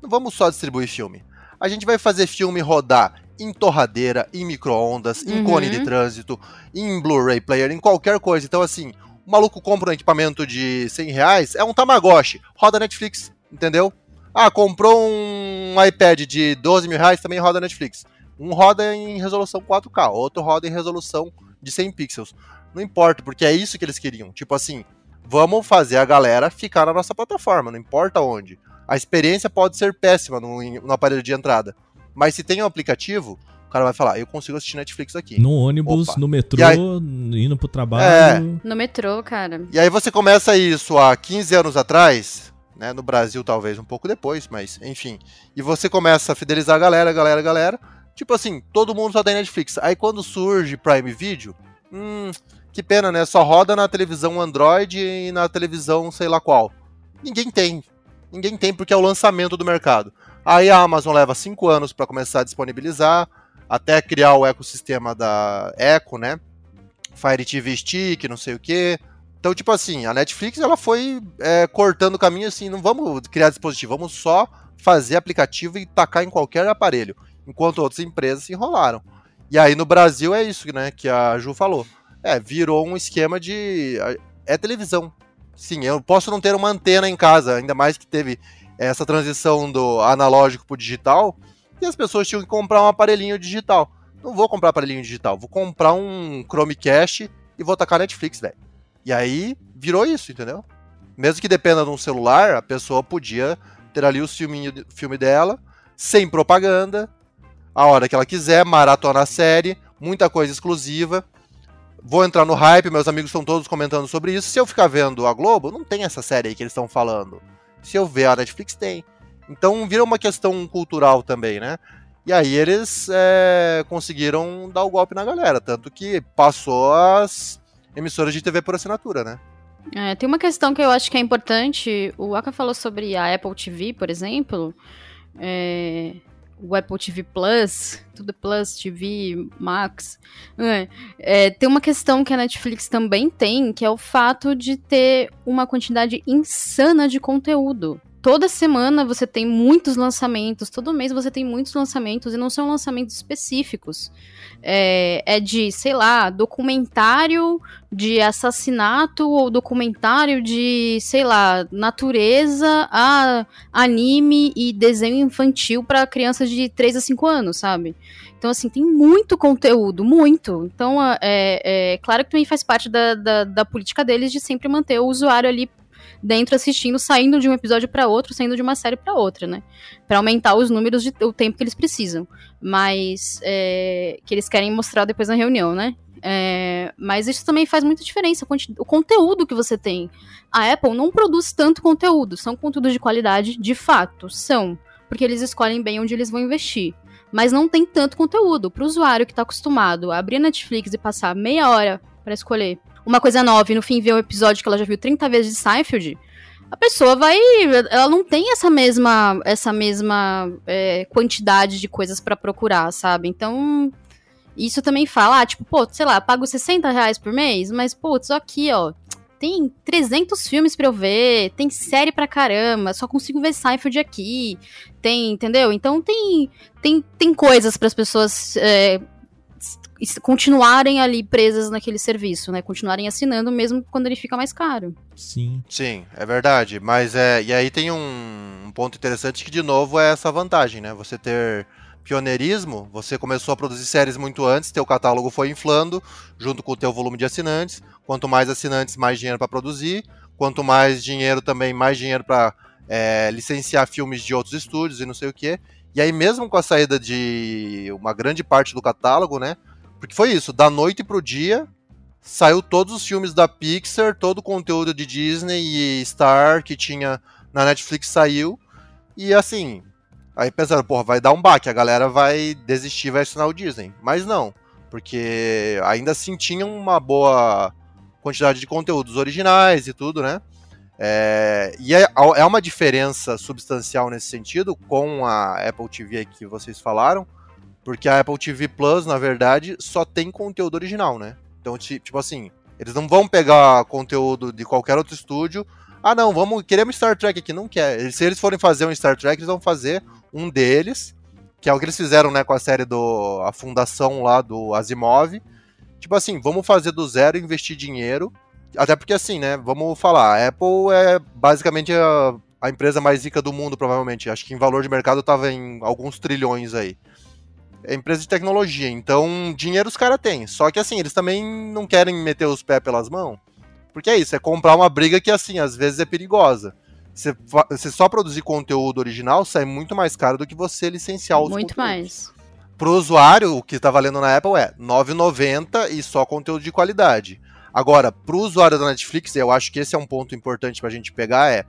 não vamos só distribuir filme. A gente vai fazer filme rodar em torradeira, em micro-ondas, em uhum. cone de trânsito, em Blu-ray player, em qualquer coisa. Então, assim, o maluco compra um equipamento de 100 reais, é um Tamagotchi, roda Netflix, entendeu? Ah, comprou um iPad de 12 mil reais, também roda Netflix. Um roda em resolução 4K, outro roda em resolução de 100 pixels. Não importa, porque é isso que eles queriam. Tipo assim, vamos fazer a galera ficar na nossa plataforma, não importa onde. A experiência pode ser péssima no, no aparelho de entrada. Mas se tem um aplicativo, o cara vai falar, eu consigo assistir Netflix aqui. No ônibus, Opa. no metrô, aí, indo pro trabalho. É, no metrô, cara. E aí você começa isso há 15 anos atrás, né? No Brasil, talvez um pouco depois, mas enfim. E você começa a fidelizar a galera, galera, galera. Tipo assim, todo mundo só tem Netflix. Aí quando surge Prime Video, hum, que pena, né? Só roda na televisão Android e na televisão sei lá qual. Ninguém tem. Ninguém tem porque é o lançamento do mercado. Aí a Amazon leva cinco anos para começar a disponibilizar, até criar o ecossistema da Echo, né? Fire TV Stick, não sei o que. Então, tipo assim, a Netflix ela foi é, cortando o caminho assim, não vamos criar dispositivo, vamos só fazer aplicativo e tacar em qualquer aparelho, enquanto outras empresas se enrolaram. E aí no Brasil é isso, né, que a Ju falou. É, virou um esquema de. É televisão. Sim, eu posso não ter uma antena em casa, ainda mais que teve essa transição do analógico pro digital, e as pessoas tinham que comprar um aparelhinho digital. Não vou comprar aparelhinho digital, vou comprar um Chromecast e vou tacar Netflix, velho. E aí virou isso, entendeu? Mesmo que dependa de um celular, a pessoa podia ter ali o filme dela, sem propaganda, a hora que ela quiser, maratona a série, muita coisa exclusiva vou entrar no hype, meus amigos estão todos comentando sobre isso. Se eu ficar vendo a Globo, não tem essa série aí que eles estão falando. Se eu ver a Netflix, tem. Então vira uma questão cultural também, né? E aí eles é, conseguiram dar o golpe na galera, tanto que passou as emissoras de TV por assinatura, né? É, tem uma questão que eu acho que é importante. O Aka falou sobre a Apple TV, por exemplo. É, o Apple TV Plus, tudo Plus, TV, Max. É, é, tem uma questão que a Netflix também tem, que é o fato de ter uma quantidade insana de conteúdo toda semana você tem muitos lançamentos, todo mês você tem muitos lançamentos e não são lançamentos específicos. É, é de, sei lá, documentário de assassinato ou documentário de, sei lá, natureza a anime e desenho infantil para crianças de 3 a 5 anos, sabe? Então, assim, tem muito conteúdo, muito. Então, é, é claro que também faz parte da, da, da política deles de sempre manter o usuário ali dentro assistindo, saindo de um episódio para outro, saindo de uma série para outra, né? Para aumentar os números de o tempo que eles precisam, mas é, que eles querem mostrar depois na reunião, né? É, mas isso também faz muita diferença, o conteúdo que você tem. A Apple não produz tanto conteúdo, são conteúdos de qualidade, de fato, são, porque eles escolhem bem onde eles vão investir. Mas não tem tanto conteúdo. Para o usuário que está acostumado a abrir Netflix e passar meia hora para escolher uma coisa nova e no fim ver um episódio que ela já viu 30 vezes de Seinfeld, a pessoa vai. Ela não tem essa mesma, essa mesma é, quantidade de coisas para procurar, sabe? Então. Isso também fala, ah, tipo, pô, sei lá, pago 60 reais por mês, mas, putz, aqui, ó, tem 300 filmes pra eu ver, tem série pra caramba, só consigo ver Seinfeld aqui, tem, entendeu? Então tem, tem, tem coisas para as pessoas é, continuarem ali presas naquele serviço, né? Continuarem assinando mesmo quando ele fica mais caro. Sim. Sim, é verdade. Mas é. E aí tem um, um ponto interessante que, de novo, é essa vantagem, né? Você ter pioneirismo, você começou a produzir séries muito antes, teu catálogo foi inflando, junto com o teu volume de assinantes. Quanto mais assinantes, mais dinheiro para produzir. Quanto mais dinheiro também, mais dinheiro para é, licenciar filmes de outros estúdios e não sei o que. E aí, mesmo com a saída de uma grande parte do catálogo, né? Porque foi isso, da noite pro dia, saiu todos os filmes da Pixar, todo o conteúdo de Disney e Star que tinha na Netflix saiu. E assim, aí pensando, porra, vai dar um baque, a galera vai desistir, vai assinar o Disney. Mas não, porque ainda assim tinha uma boa quantidade de conteúdos originais e tudo, né? É, e é, é uma diferença substancial nesse sentido com a Apple TV que vocês falaram, porque a Apple TV Plus, na verdade, só tem conteúdo original, né? Então, tipo assim, eles não vão pegar conteúdo de qualquer outro estúdio. Ah, não, vamos, queremos Star Trek aqui, não quer. Se eles forem fazer um Star Trek, eles vão fazer um deles, que é o que eles fizeram, né, com a série do a fundação lá do Asimov. Tipo assim, vamos fazer do zero, investir dinheiro até porque assim, né? Vamos falar, a Apple é basicamente a, a empresa mais rica do mundo, provavelmente. Acho que em valor de mercado tava em alguns trilhões aí. É empresa de tecnologia, então dinheiro os caras têm. Só que assim, eles também não querem meter os pés pelas mãos. Porque é isso, é comprar uma briga que assim, às vezes é perigosa. Você, você só produzir conteúdo original sai muito mais caro do que você licenciar os Muito conteúdos. mais. Pro usuário, o que tá valendo na Apple é R$ 9,90 e só conteúdo de qualidade. Agora, para o usuário da Netflix, eu acho que esse é um ponto importante para a gente pegar, é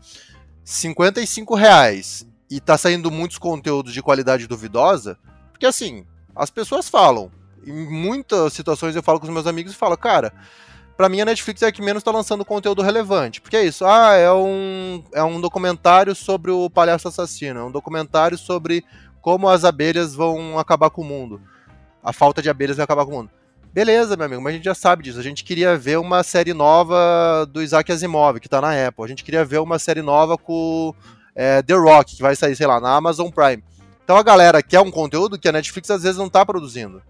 55 reais e tá saindo muitos conteúdos de qualidade duvidosa, porque assim, as pessoas falam, em muitas situações eu falo com os meus amigos e falo, cara, para mim a Netflix é a que menos tá lançando conteúdo relevante, porque é isso, ah, é um, é um documentário sobre o palhaço assassino, é um documentário sobre como as abelhas vão acabar com o mundo, a falta de abelhas vai acabar com o mundo. Beleza, meu amigo, mas a gente já sabe disso. A gente queria ver uma série nova do Isaac Asimov, que tá na Apple. A gente queria ver uma série nova com é, The Rock, que vai sair, sei lá, na Amazon Prime. Então a galera quer um conteúdo que a Netflix às vezes não tá produzindo.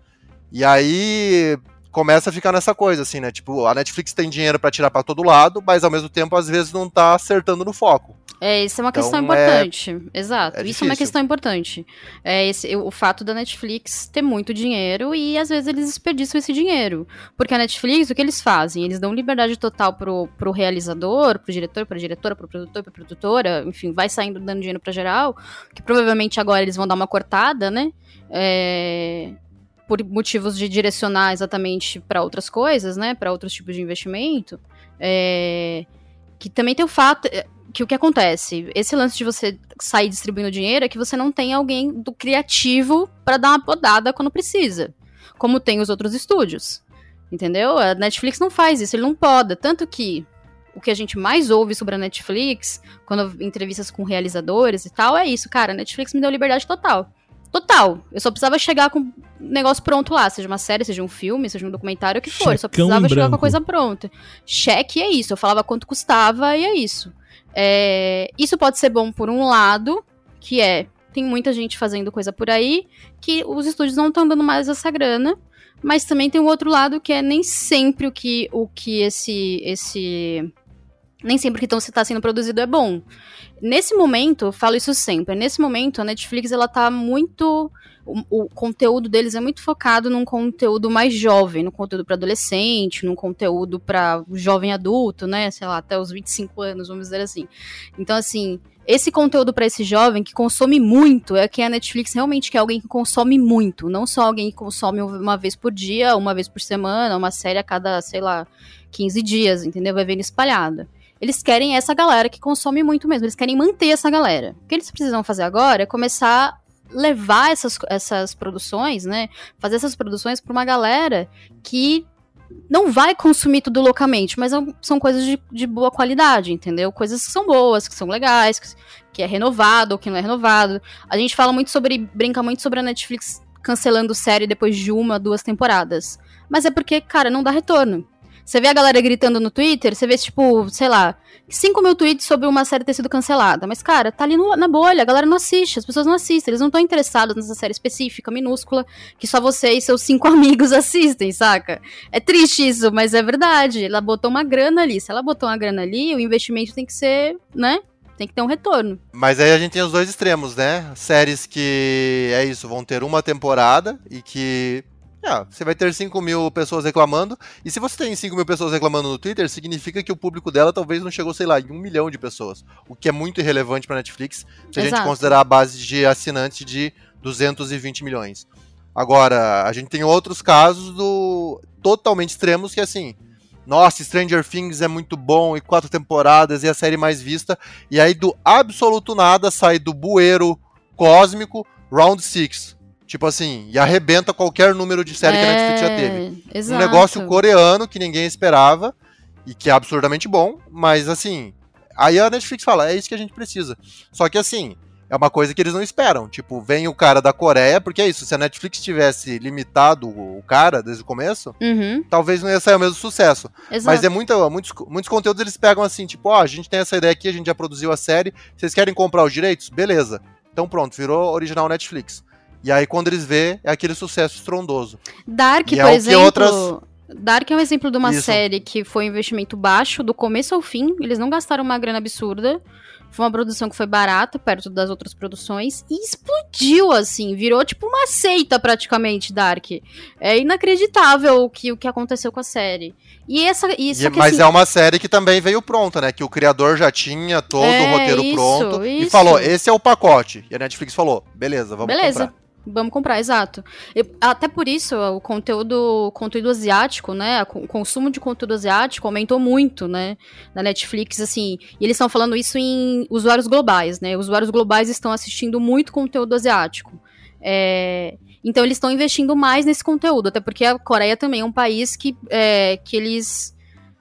E aí começa a ficar nessa coisa, assim, né? Tipo, a Netflix tem dinheiro para tirar para todo lado, mas ao mesmo tempo, às vezes, não tá acertando no foco. É, isso é uma então, questão é importante. É... Exato. É isso é uma questão importante. É esse, o fato da Netflix ter muito dinheiro e às vezes eles desperdiçam esse dinheiro. Porque a Netflix, o que eles fazem? Eles dão liberdade total pro, pro realizador, pro diretor, pra diretora, pro produtor, pra produtora, enfim, vai saindo dando dinheiro pra geral, que provavelmente agora eles vão dar uma cortada, né? É, por motivos de direcionar exatamente para outras coisas, né, para outros tipos de investimento, é, que também tem o fato é, que o que acontece, esse lance de você sair distribuindo dinheiro é que você não tem alguém do criativo para dar uma podada quando precisa, como tem os outros estúdios, entendeu? A Netflix não faz isso, ele não poda, tanto que o que a gente mais ouve sobre a Netflix, quando entrevistas com realizadores e tal, é isso, cara, a Netflix me deu liberdade total. Total. Eu só precisava chegar com o negócio pronto lá, seja uma série, seja um filme, seja um documentário, o que for. Eu só precisava chegar com a coisa pronta. Cheque é isso. Eu falava quanto custava e é isso. É, isso pode ser bom por um lado, que é tem muita gente fazendo coisa por aí, que os estúdios não estão dando mais essa grana, mas também tem o outro lado que é nem sempre o que o que esse esse nem sempre que está sendo produzido é bom. Nesse momento, falo isso sempre, nesse momento a Netflix ela tá muito o, o conteúdo deles é muito focado num conteúdo mais jovem, no conteúdo para adolescente, num conteúdo para jovem adulto, né, sei lá, até os 25 anos, vamos dizer assim. Então assim, esse conteúdo para esse jovem que consome muito é que a Netflix realmente quer alguém que consome muito, não só alguém que consome uma vez por dia, uma vez por semana, uma série a cada, sei lá, 15 dias, entendeu? Vai vendo espalhada. Eles querem essa galera que consome muito mesmo. Eles querem manter essa galera. O que eles precisam fazer agora é começar levar essas, essas produções, né? Fazer essas produções para uma galera que não vai consumir tudo loucamente, mas são coisas de, de, boa qualidade, entendeu? Coisas que são boas, que são legais, que, que, é renovado ou que não é renovado. A gente fala muito sobre, brinca muito sobre a Netflix cancelando série depois de uma, duas temporadas. Mas é porque, cara, não dá retorno. Você vê a galera gritando no Twitter, você vê, tipo, sei lá, 5 mil tweets sobre uma série ter sido cancelada. Mas, cara, tá ali no, na bolha, a galera não assiste, as pessoas não assistem, eles não estão interessados nessa série específica, minúscula, que só você e seus cinco [laughs] amigos assistem, saca? É triste isso, mas é verdade. Ela botou uma grana ali. Se ela botou uma grana ali, o investimento tem que ser, né? Tem que ter um retorno. Mas aí a gente tem os dois extremos, né? Séries que é isso, vão ter uma temporada e que ah, você vai ter 5 mil pessoas reclamando. E se você tem 5 mil pessoas reclamando no Twitter, significa que o público dela talvez não chegou, sei lá, em um milhão de pessoas. O que é muito irrelevante para Netflix, se a Exato. gente considerar a base de assinantes de 220 milhões. Agora, a gente tem outros casos do totalmente extremos que assim, nossa, Stranger Things é muito bom e quatro temporadas e a série mais vista. E aí do absoluto nada sai do bueiro cósmico Round 6 Tipo assim, e arrebenta qualquer número de série é, que a Netflix já teve. Exato. Um negócio coreano que ninguém esperava. e que é absurdamente bom, mas assim, aí a Netflix fala, é isso que a gente precisa. Só que assim, é uma coisa que eles não esperam. Tipo, vem o cara da Coreia, porque é isso, se a Netflix tivesse limitado o cara desde o começo, Uhum, talvez não ia sair o mesmo sucesso. exato. Mas é muita, muitos, muitos conteúdos eles pegam assim, tipo, ó, a gente tem essa ideia aqui, a gente já produziu a série, vocês querem comprar os direitos? Beleza. Então pronto, virou original Netflix. E aí quando eles vê, é aquele sucesso estrondoso. Dark, E é por que exemplo. outras- Dark é um exemplo de uma Isso. série que foi um investimento baixo, do começo ao fim. Eles não gastaram uma grana absurda. Foi uma produção que foi barata, perto das outras produções. E explodiu, assim. Virou tipo uma seita, praticamente, Dark. É inacreditável o que, o que aconteceu com a série. E essa. E, E- só que, mas assim, é uma série que também veio pronta, né? Que o criador já tinha todo É, o roteiro isso, pronto e isso. falou: esse é o pacote. E a Netflix falou: beleza, vamos Beleza. comprar. Vamos comprar, exato. Eu- até por isso, o conteúdo, conteúdo asiático, né? O consumo de conteúdo asiático aumentou muito, né? Na Netflix, assim. E eles estão falando isso em usuários globais, né? Usuários globais estão assistindo muito conteúdo asiático. É, então eles estão investindo mais nesse conteúdo, até porque a Coreia também é um país que, é, que eles.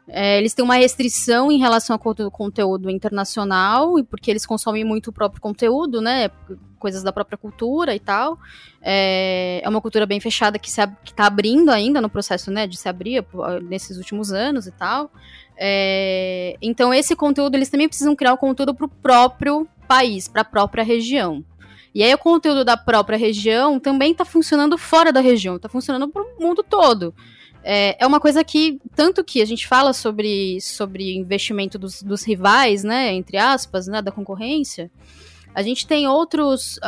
É, eles têm uma restrição em relação ao conte- conteúdo internacional, e porque eles consomem muito o próprio conteúdo, né? Coisas da própria cultura e tal. É, é uma cultura bem fechada que está abrindo ainda no processo né, de se abrir nesses últimos anos e tal. É, então, esse conteúdo, eles também precisam criar o conteúdo para o próprio país, para a própria região. E aí, o conteúdo da própria região também está funcionando fora da região, está funcionando para o mundo todo. É, é uma coisa que, tanto que a gente fala sobre, sobre investimento dos, dos rivais, né, entre aspas, né, da concorrência, a gente tem outros.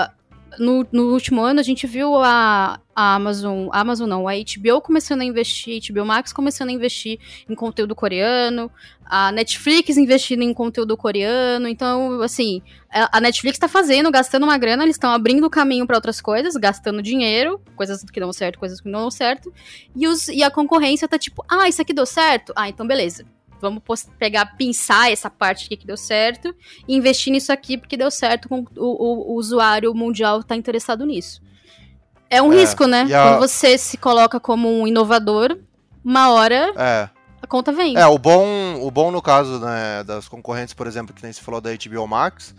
No, no último ano, a gente viu a, a Amazon, a Amazon não, a HBO começando a investir, a HBO Max começando a investir em conteúdo coreano, a Netflix investindo em conteúdo coreano. Então, assim, a Netflix tá fazendo, gastando uma grana, eles estão abrindo caminho para outras coisas, gastando dinheiro, coisas que dão certo, coisas que não dão certo. E, os, e a concorrência tá tipo, ah, isso aqui deu certo? Ah, então beleza. Vamos pegar, pinçar essa parte aqui que deu certo e investir nisso aqui porque deu certo, com o, o- o usuário mundial tá interessado nisso. É um É, risco, né? a- Quando você se coloca como um inovador, uma hora É. a conta vem. É, o bom, o bom no caso né, das concorrentes, por exemplo, que nem se falou da HBO Max,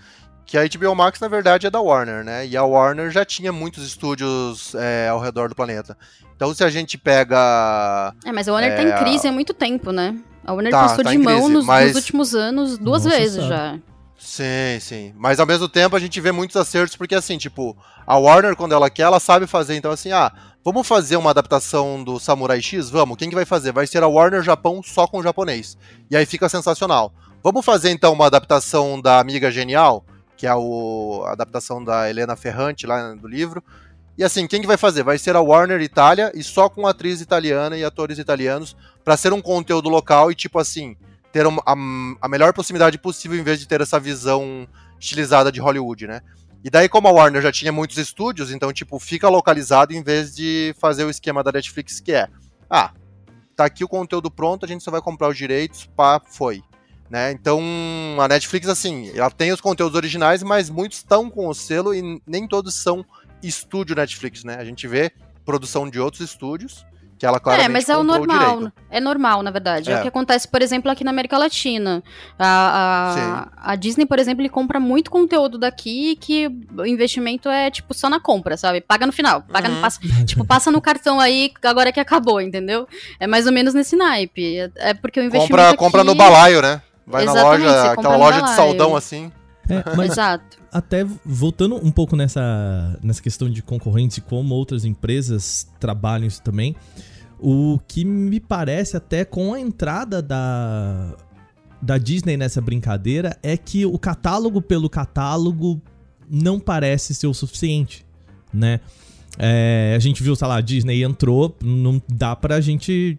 que a HBO Max, na verdade, é da Warner, né? E a Warner já tinha muitos estúdios é, ao redor do planeta. Então, se a gente pega. É, mas a Warner tá É, em crise há muito tempo, né? A Warner Tá, passou tá de mão crise, nos, mas- nos últimos anos duas Nossa vezes Senhora. já. Sim, sim. Mas ao mesmo tempo a gente vê muitos acertos, porque assim, tipo, a Warner, quando ela quer, ela sabe fazer. Então, assim, ah, vamos fazer uma adaptação do Samurai X? Vamos. Quem que vai fazer? Vai ser a Warner Japão só com o japonês. E aí fica sensacional. Vamos fazer então uma adaptação da Amiga Genial, que é o, a adaptação da Helena Ferrante lá do livro. E assim, quem que vai fazer? Vai ser a Warner Itália e só com atriz italiana e atores italianos pra ser um conteúdo local e tipo assim, ter uma- a, a melhor proximidade possível em vez de ter essa visão estilizada de Hollywood, né? E daí, como a Warner já tinha muitos estúdios, então, tipo, fica localizado em vez de fazer o esquema da Netflix, que é, ah, tá aqui o conteúdo pronto, a gente só vai comprar os direitos, pá, foi. Né? Então, a Netflix, assim, ela tem os conteúdos originais, mas muitos estão com o selo e nem todos são estúdio Netflix, né? A gente vê produção de outros estúdios, que ela claramente É, mas é o normal. direito. É normal, na verdade. É. É. o que acontece, por exemplo, aqui na América Latina. A, a, a Disney, por exemplo, ele compra muito conteúdo daqui que o investimento é, tipo, só na compra, sabe? Paga no final. Paga no, Uhum. passa, tipo, passa no cartão aí, agora que acabou, entendeu? É mais ou menos nesse naipe. É, é porque o investimento Compra, aqui... compra no balaio, né? Vai na Exatamente, loja, você compra aquela no loja de balaio. saldão assim. É, mas Exato. Até voltando um pouco nessa, nessa questão de concorrentes e como outras empresas trabalham isso também, o que me parece até com a entrada da, da Disney nessa brincadeira é que o catálogo pelo catálogo não parece ser o suficiente, né? É, a gente viu, sei lá, Disney entrou, não dá pra gente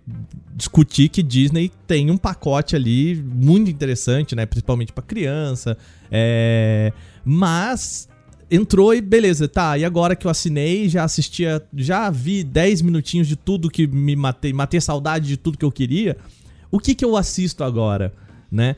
discutir que Disney tem um pacote ali muito interessante, né? Principalmente pra criança. É, mas entrou e beleza, tá. E agora que eu assinei, já assistia, já vi 10 minutinhos de tudo que me matei, matei saudade de tudo que eu queria. O que que eu assisto agora, né?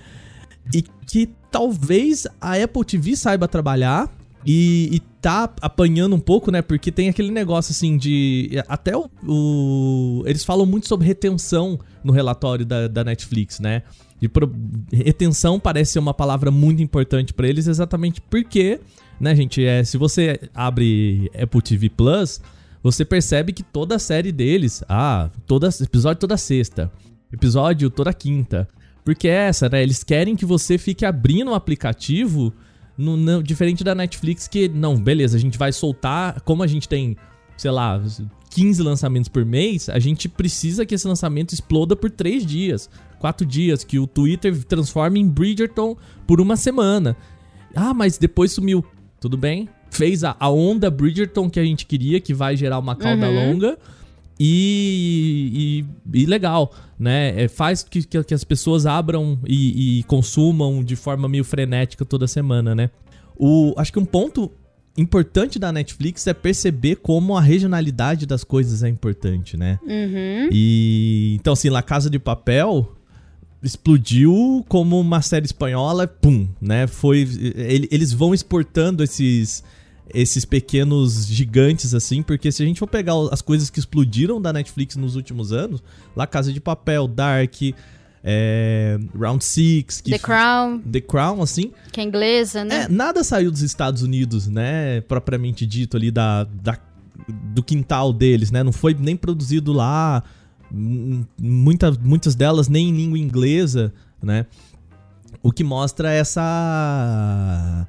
E que talvez a Apple TV saiba trabalhar e, e tá apanhando um pouco, né? Porque tem aquele negócio assim de. Até o. o eles falam muito sobre retenção no relatório da, da Netflix, né? De pro, retenção parece ser uma palavra muito importante para eles, exatamente porque, né, gente? É, se você abre Apple TV Plus, você percebe que toda a série deles, ah, toda, episódio toda sexta, episódio toda quinta. Porque é essa, né? Eles querem que você fique abrindo o aplicativo no, no, diferente da Netflix, que não, beleza, a gente vai soltar. Como a gente tem, sei lá, 15 lançamentos por mês, a gente precisa que esse lançamento exploda por 3 dias, 4 dias, que o Twitter transforme em Bridgerton por uma semana. Ah, mas depois sumiu. Tudo bem? Fez a, a onda Bridgerton que a gente queria, que vai gerar uma cauda uhum. longa. E, e, e, legal, né? É, faz que, que, que, as pessoas abram e, e, consumam de forma meio frenética toda semana, né? O, acho que um ponto importante da Netflix é perceber como a regionalidade das coisas é importante, né? Uhum. E então, assim, La Casa de Papel explodiu como uma série espanhola, pum, né? Foi, ele, eles vão exportando esses esses pequenos gigantes, assim, porque se a gente for pegar as coisas que explodiram da Netflix nos últimos anos, lá Casa de Papel, Dark, é, Round Six, The Crown. The Crown, assim. Que é inglesa, né? É, nada saiu dos Estados Unidos, né? Propriamente dito ali da, da, do quintal deles, né? Não foi nem produzido lá. Muita, muitas delas nem em língua inglesa, né? O que mostra essa.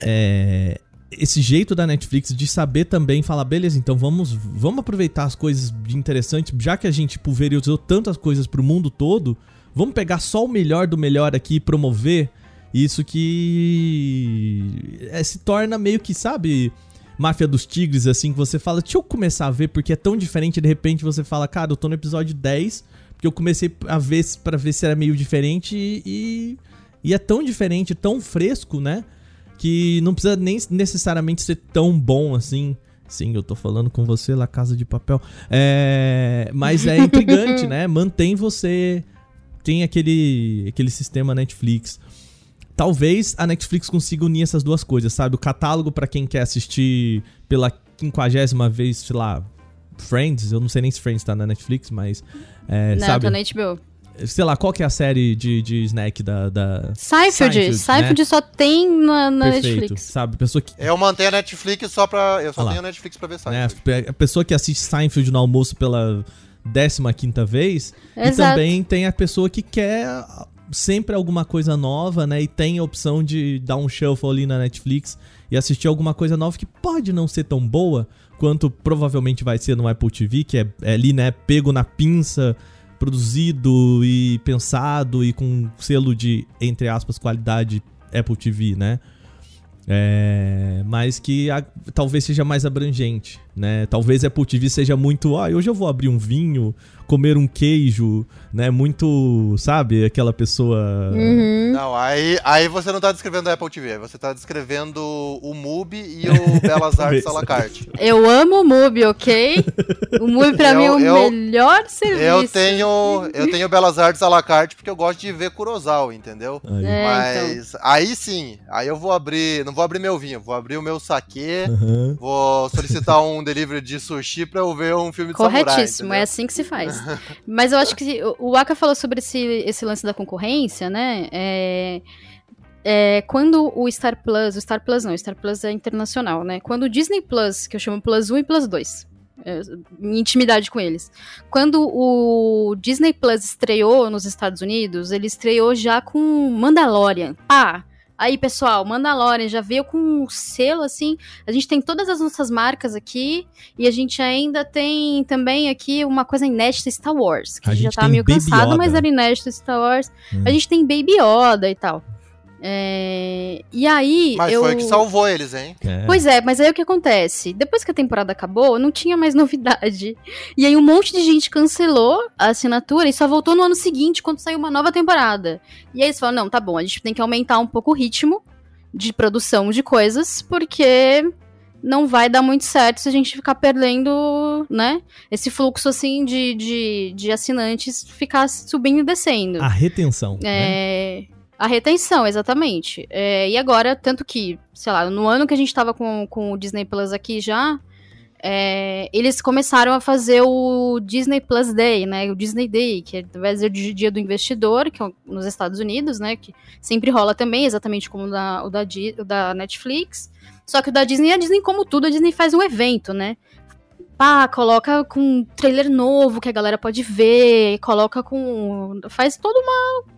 É, esse jeito da Netflix de saber também falar, beleza, então vamos, vamos aproveitar as coisas de interessante, já que a gente pulverizou tantas coisas pro mundo todo, vamos pegar só o melhor do melhor aqui e promover isso que é, se torna meio que, sabe, Máfia dos Tigres, assim, que você fala, deixa eu começar a ver, porque é tão diferente, de repente você fala, cara, eu tô no episódio 10, porque eu comecei a ver para ver se era meio diferente e, e é tão diferente, tão fresco, né? Que não precisa nem necessariamente ser tão bom assim. Sim, eu tô falando com você lá, Casa de Papel. É, mas é intrigante, [laughs] né? Mantém você. Tem aquele, aquele sistema Netflix. Talvez a Netflix consiga unir essas duas coisas, sabe? O catálogo para quem quer assistir pela quinquagésima vez, sei lá, Friends. Eu não sei nem se Friends tá na Netflix, mas. É, não, sabe? tá na HBO. Sei lá, qual que é a série de, de snack da. da... Seinfeld. Seinfeld, né? só tem na, na Netflix. Sabe? Pessoa que... Eu mantenho a Netflix só pra. Eu só Olha tenho a Netflix pra ver Seinfeld. É, a pessoa que assiste Seinfeld no almoço pela 15 vez. Exato. E também tem a pessoa que quer sempre alguma coisa nova, né? E tem a opção de dar um shuffle ali na Netflix e assistir alguma coisa nova que pode não ser tão boa quanto provavelmente vai ser no Apple TV, que é, é ali, né? Pego na pinça produzido e pensado e com selo de, entre aspas, qualidade Apple TV, né? É, mas que a, talvez seja mais abrangente, né? Talvez Apple TV seja muito, ah, hoje eu vou abrir um vinho, comer um queijo, né? Muito, sabe, aquela pessoa. Uhum. Não, aí, aí você não tá descrevendo a Apple TV, você tá descrevendo o MUBI e o [laughs] Belas Artes à la carte. Eu amo o MUBI, ok? O MUBI pra eu, mim é o eu, melhor serviço. Eu tenho, eu tenho Belas Artes à la carte porque eu gosto de ver Kurosawa, entendeu? Aí. É, Mas então. aí sim, aí eu vou abrir, não vou abrir meu vinho, vou abrir o meu saque, uhum. vou solicitar um delivery de sushi pra eu ver um filme de Corretíssimo, samurai, é assim que se faz. [laughs] Mas eu acho que o Aka falou sobre esse, esse lance da concorrência, né? É, é, quando o Star Plus, o Star Plus não, o Star Plus é internacional, né? Quando o Disney Plus, que eu chamo Plus 1 e Plus 2, é, minha intimidade com eles. Quando o Disney Plus estreou nos Estados Unidos, ele estreou já com Mandalorian. Pá! Aí, pessoal, Mandalorian já veio com um selo assim. A gente tem todas as nossas marcas aqui e a gente ainda tem também aqui uma coisa inédita Star Wars, que a, gente já tá meio Baby cansado, Yoda. mas era inédito Star Wars. Hum. A gente tem Baby Yoda e tal. É... E aí. Mas eu... foi que salvou eles, hein? É. Pois é, mas aí o que acontece? Depois que a temporada acabou, não tinha mais [laughs] novidade. E aí um monte de gente cancelou a assinatura e só voltou no ano seguinte, quando saiu uma nova temporada. E aí eles falaram: não, tá bom, a gente tem que aumentar um pouco o ritmo de produção de coisas, porque não vai dar muito certo se a gente ficar perdendo, né? Esse fluxo, assim, de, de, de assinantes ficar subindo e descendo. A retenção. É. Né? A retenção, exatamente. É, e agora, tanto que, sei lá, no ano que a gente tava com, com o Disney Plus aqui já, é, eles começaram a fazer o Disney Plus Day, né? O Disney Day, que vai ser o dia do investidor, que é nos Estados Unidos, né? Que sempre rola também, exatamente como o da, o da, o da Netflix. Só que o da Disney, a Disney, como tudo, a Disney faz um evento, né? Pá, coloca com um trailer novo que a galera pode ver, coloca com. faz toda uma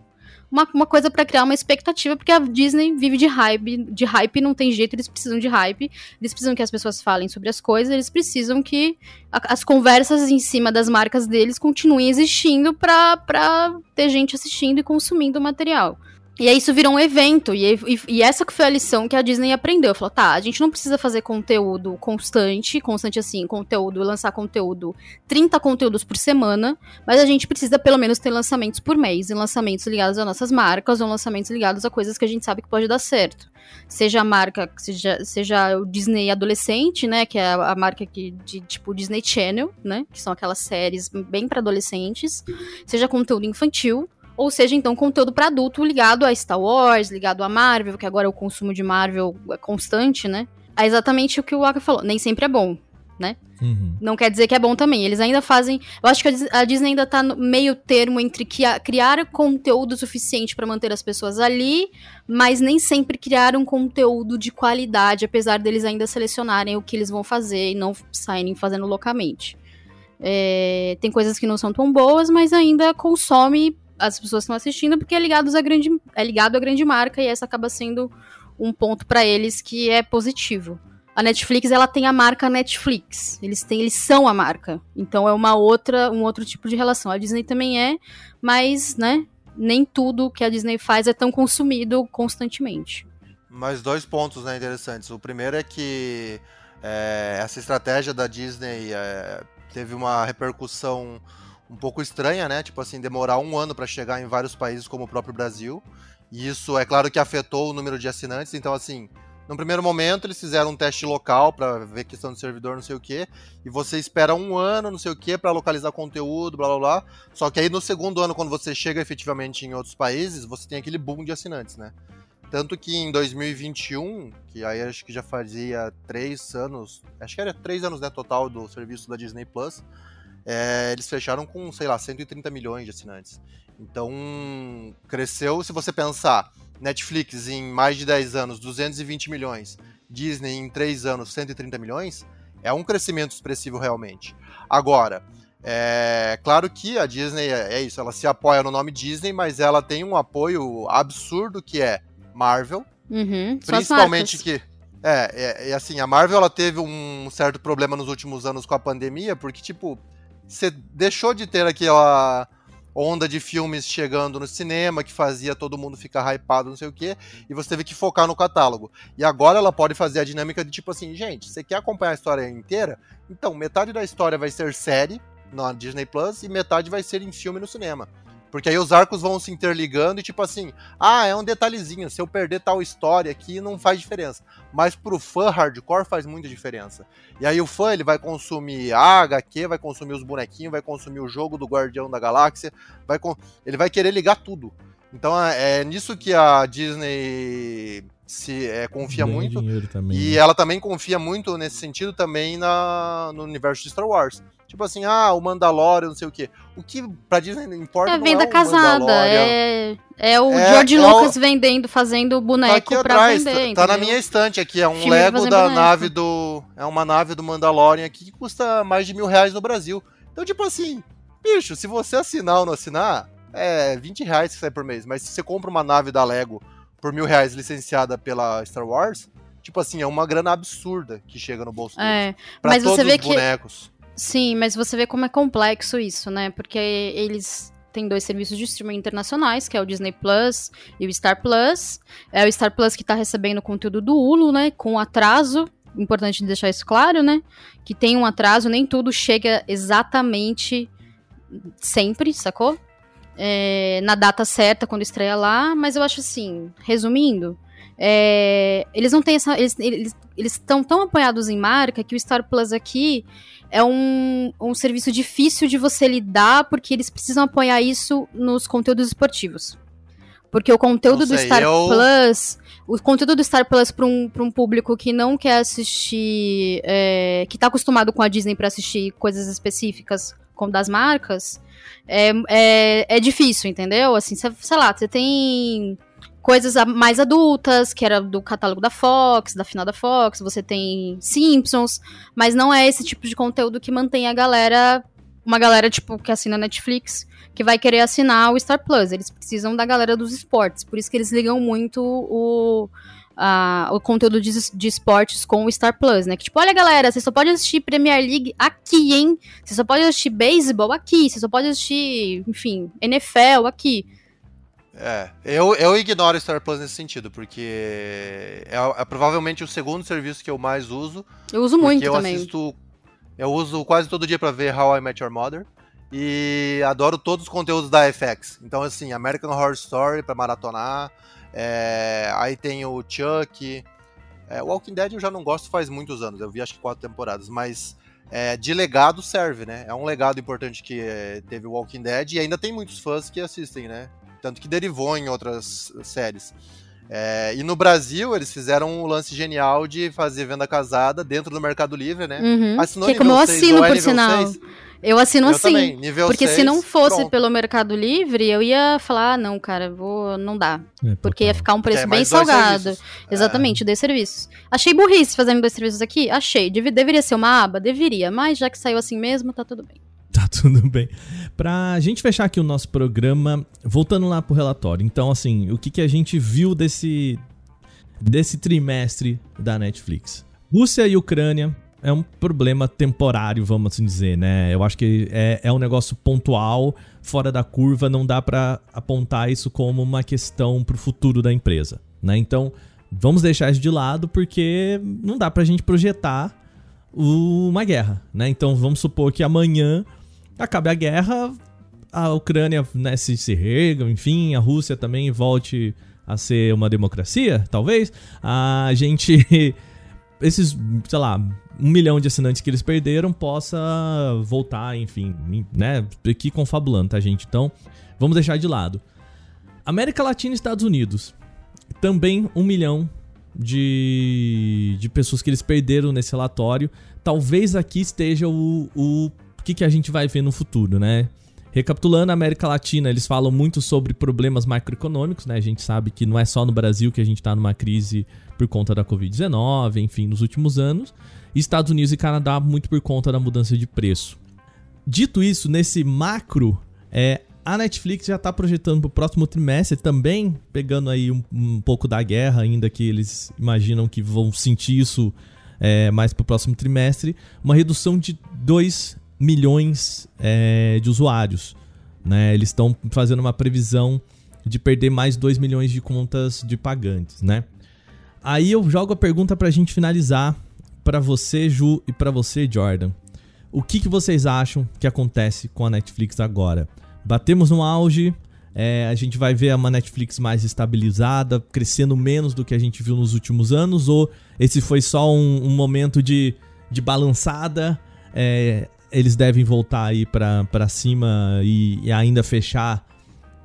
uma, uma coisa para criar uma expectativa, porque a Disney vive de hype, de hype não tem jeito, eles precisam de hype, eles precisam que as pessoas falem sobre as coisas, eles precisam que a, as conversas em cima das marcas deles continuem existindo pra ter gente assistindo e consumindo o material. E aí isso virou um evento, e, e, e, essa que foi a lição que a Disney aprendeu. Falou, tá, a gente não precisa fazer conteúdo constante, constante assim, conteúdo, lançar conteúdo, 30 conteúdos por semana, mas a gente precisa pelo menos ter lançamentos por mês, e lançamentos ligados a nossas marcas, ou lançamentos ligados a coisas que a gente sabe que pode dar certo. Seja a marca, seja, seja o Disney adolescente, né, que é a, a marca que, de, tipo, Disney Channel, né, que são aquelas séries bem para adolescentes, seja conteúdo infantil, ou seja, então, conteúdo para adulto ligado a Star Wars, ligado a Marvel, que agora o consumo de Marvel é constante, né? É exatamente o que o Aka falou. Nem sempre é bom, né? Uhum. Não quer dizer que é bom também. Eles ainda fazem. Eu acho que a Disney ainda tá no meio termo entre criar conteúdo suficiente para manter as pessoas ali, mas nem sempre criar um conteúdo de qualidade, apesar deles ainda selecionarem o que eles vão fazer e não saírem fazendo loucamente. É, tem coisas que não são tão boas, mas ainda consome as pessoas estão assistindo porque é ligado a grande, é ligado à grande marca e essa acaba sendo um ponto para eles que é positivo. A Netflix, ela tem a marca Netflix. Eles têm, eles são a marca. Então é uma outra, um outro tipo de relação. A Disney também é, mas, né, nem tudo que a Disney faz é tão consumido constantemente. Mais dois pontos, né, interessantes. O primeiro é que é, essa estratégia da Disney é, teve uma repercussão um pouco estranha, né? Tipo assim, demorar um ano para chegar em vários países como o próprio Brasil. E isso é claro que afetou o número de assinantes. Então, assim, no primeiro momento eles fizeram um teste local para ver questão de servidor, não sei o que, e você espera um ano, não sei o que, para localizar conteúdo, blá blá blá. Só que aí no segundo ano, quando você chega efetivamente em outros países, você tem aquele boom de assinantes, né? Tanto que em 2021, que aí acho que já fazia três anos, acho que era três anos né, total do serviço da Disney Plus, é, eles fecharam com, sei lá, 130 milhões de assinantes. Então, cresceu, se você pensar, Netflix em mais de 10 anos, 220 milhões, Disney em 3 anos, 130 milhões, é um crescimento expressivo realmente. Agora, é claro que a Disney é, é isso, ela se apoia no nome Disney, mas ela tem um apoio absurdo que é Marvel, uhum, principalmente que é, é, é, assim, a Marvel ela teve um certo problema nos últimos anos com a pandemia, porque tipo, você deixou de ter aquela onda de filmes chegando no cinema que fazia todo mundo ficar hypado, não sei o quê, e você teve que focar no catálogo. E agora ela pode fazer a dinâmica de tipo assim, gente, você quer acompanhar a história inteira? Então, metade da história vai ser série na Disney Plus e metade vai ser em filme no cinema. Porque aí os arcos vão se interligando e tipo assim, ah, é um detalhezinho, se eu perder tal história aqui não faz diferença. Mas pro fã hardcore faz muita diferença. E aí o fã ele vai consumir a HQ, vai consumir os bonequinhos, vai consumir o jogo do Guardião da Galáxia, vai ele vai querer ligar tudo. Então é, é nisso que a Disney se é, confia Ganha muito. Também, e né? ela também confia muito nesse sentido também na, no universo de Star Wars. Tipo assim, ah, o Mandalorian, não sei o quê. O que pra Disney não importa. É venda é casada. É, é o é, George é Lucas o... vendendo, fazendo boneco tá pra atrás, vender. Tá, tá, na minha estante aqui. É um Filme Lego da boneco. nave do. É uma nave do Mandalorian aqui que custa mais de mil reais no Brasil. Então, tipo assim, bicho, se você assinar ou não assinar, é 20 reais que sai por mês. Mas se você compra uma nave da Lego por mil reais licenciada pela Star Wars, tipo assim, é uma grana absurda que chega no bolso deles. É, pra mas todos você vê os bonecos. Que Sim, mas você vê como é complexo isso, né? Porque eles têm dois serviços de streaming internacionais, que é o Disney Plus e o Star Plus. É o Star Plus que tá recebendo conteúdo do Hulu, né? Com atraso. Importante deixar isso claro, né? Que tem um atraso, nem tudo chega exatamente sempre, sacou? É, na data certa, quando estreia lá, mas eu acho assim, resumindo, é, eles não têm essa. Eles estão tão apoiados em marca que o Star Plus aqui é um, um serviço difícil de você lidar, porque eles precisam apoiar isso nos conteúdos esportivos. Porque o conteúdo do Star eu... Plus. O conteúdo do Star Plus para um, pra um público que não quer assistir. É, que tá acostumado com a Disney para assistir coisas específicas como das marcas. É, é, é difícil, entendeu? Assim, cê, sei lá, você tem coisas mais adultas, que era do catálogo da Fox, da final da Fox, você tem Simpsons, mas não é esse tipo de conteúdo que mantém a galera, uma galera tipo que assina Netflix, que vai querer assinar o Star Plus. Eles precisam da galera dos esportes, por isso que eles ligam muito o a, o conteúdo de, de esportes com o Star Plus, né? Que tipo, olha galera, você só pode assistir Premier League aqui, hein? Você só pode assistir beisebol aqui, você só pode assistir, enfim, NFL aqui. É, eu, eu ignoro o Star Plus nesse sentido, porque é, é, provavelmente o segundo serviço que eu mais uso. Eu uso muito eu também. Assisto, eu uso quase todo dia para ver How I Met Your Mother. E adoro todos os conteúdos da FX. Então, assim, American Horror Story para maratonar. É, aí tem o Chuck. É, Walking Dead eu já não gosto faz muitos anos. Eu vi acho que quatro temporadas, mas é, de legado serve, né? É um legado importante que é, teve o Walking Dead e ainda tem muitos fãs que assistem, né? Tanto que derivou em outras séries. É, e no Brasil, eles fizeram um lance genial de fazer venda casada dentro do Mercado Livre, né? Uhum. Assinou que como eu assino, por sinal. 6? Eu assino eu assim. Também, nível porque 6, se não fosse pronto. pelo Mercado Livre, eu ia falar, ah, não, cara, vou, não dá. É, porque ia ficar um preço é, bem salgado. Exatamente, é. dois serviços. Achei burrice fazendo dois serviços aqui? Achei. Deve, deveria ser uma aba? Deveria. Mas já que saiu assim mesmo, tá tudo bem. [laughs] Tá tudo bem. Pra gente fechar aqui o nosso programa, voltando lá pro relatório. Então, assim, o que, que a gente viu desse, desse trimestre da Netflix? Rússia e Ucrânia é um problema temporário, vamos assim dizer, né? Eu acho que é, é um negócio pontual, fora da curva, não dá para apontar isso como uma questão pro futuro da empresa, né? Então, vamos deixar isso de lado porque não dá pra gente projetar uma guerra, né? Então, vamos supor que amanhã acabe a guerra, a Ucrânia né, se, se reerga, enfim, a Rússia também volte a ser uma democracia, talvez. A gente. [laughs] Esses, sei lá, um milhão de assinantes que eles perderam possa voltar, enfim, né? Aqui confabulando, tá, gente? Então, vamos deixar de lado. América Latina e Estados Unidos. Também um milhão de, de pessoas que eles perderam nesse relatório. Talvez aqui esteja o, o o que, que a gente vai ver no futuro, né? Recapitulando, a América Latina, eles falam muito sobre problemas macroeconômicos, né? A gente sabe que não é só no Brasil que a gente está numa crise por conta da Covid-19, enfim, nos últimos anos. Estados Unidos e Canadá muito por conta da mudança de preço. Dito isso, nesse macro, é, a Netflix já está projetando para o próximo trimestre também, pegando aí um, um, pouco da guerra, ainda que eles imaginam que vão sentir isso é, mais para o próximo trimestre, uma redução de 2 milhões é, de usuários. Né? Eles estão fazendo uma previsão de perder mais 2 milhões de contas de pagantes, né? Aí eu jogo a pergunta para a gente finalizar para você, Ju, e para você, Jordan. O que, que vocês acham que acontece com a Netflix agora? Batemos no auge, é, a gente vai ver uma Netflix mais estabilizada, crescendo menos do que a gente viu nos últimos anos, ou esse foi só um, um momento de, de balançada? É, eles devem voltar aí para cima e, e, ainda fechar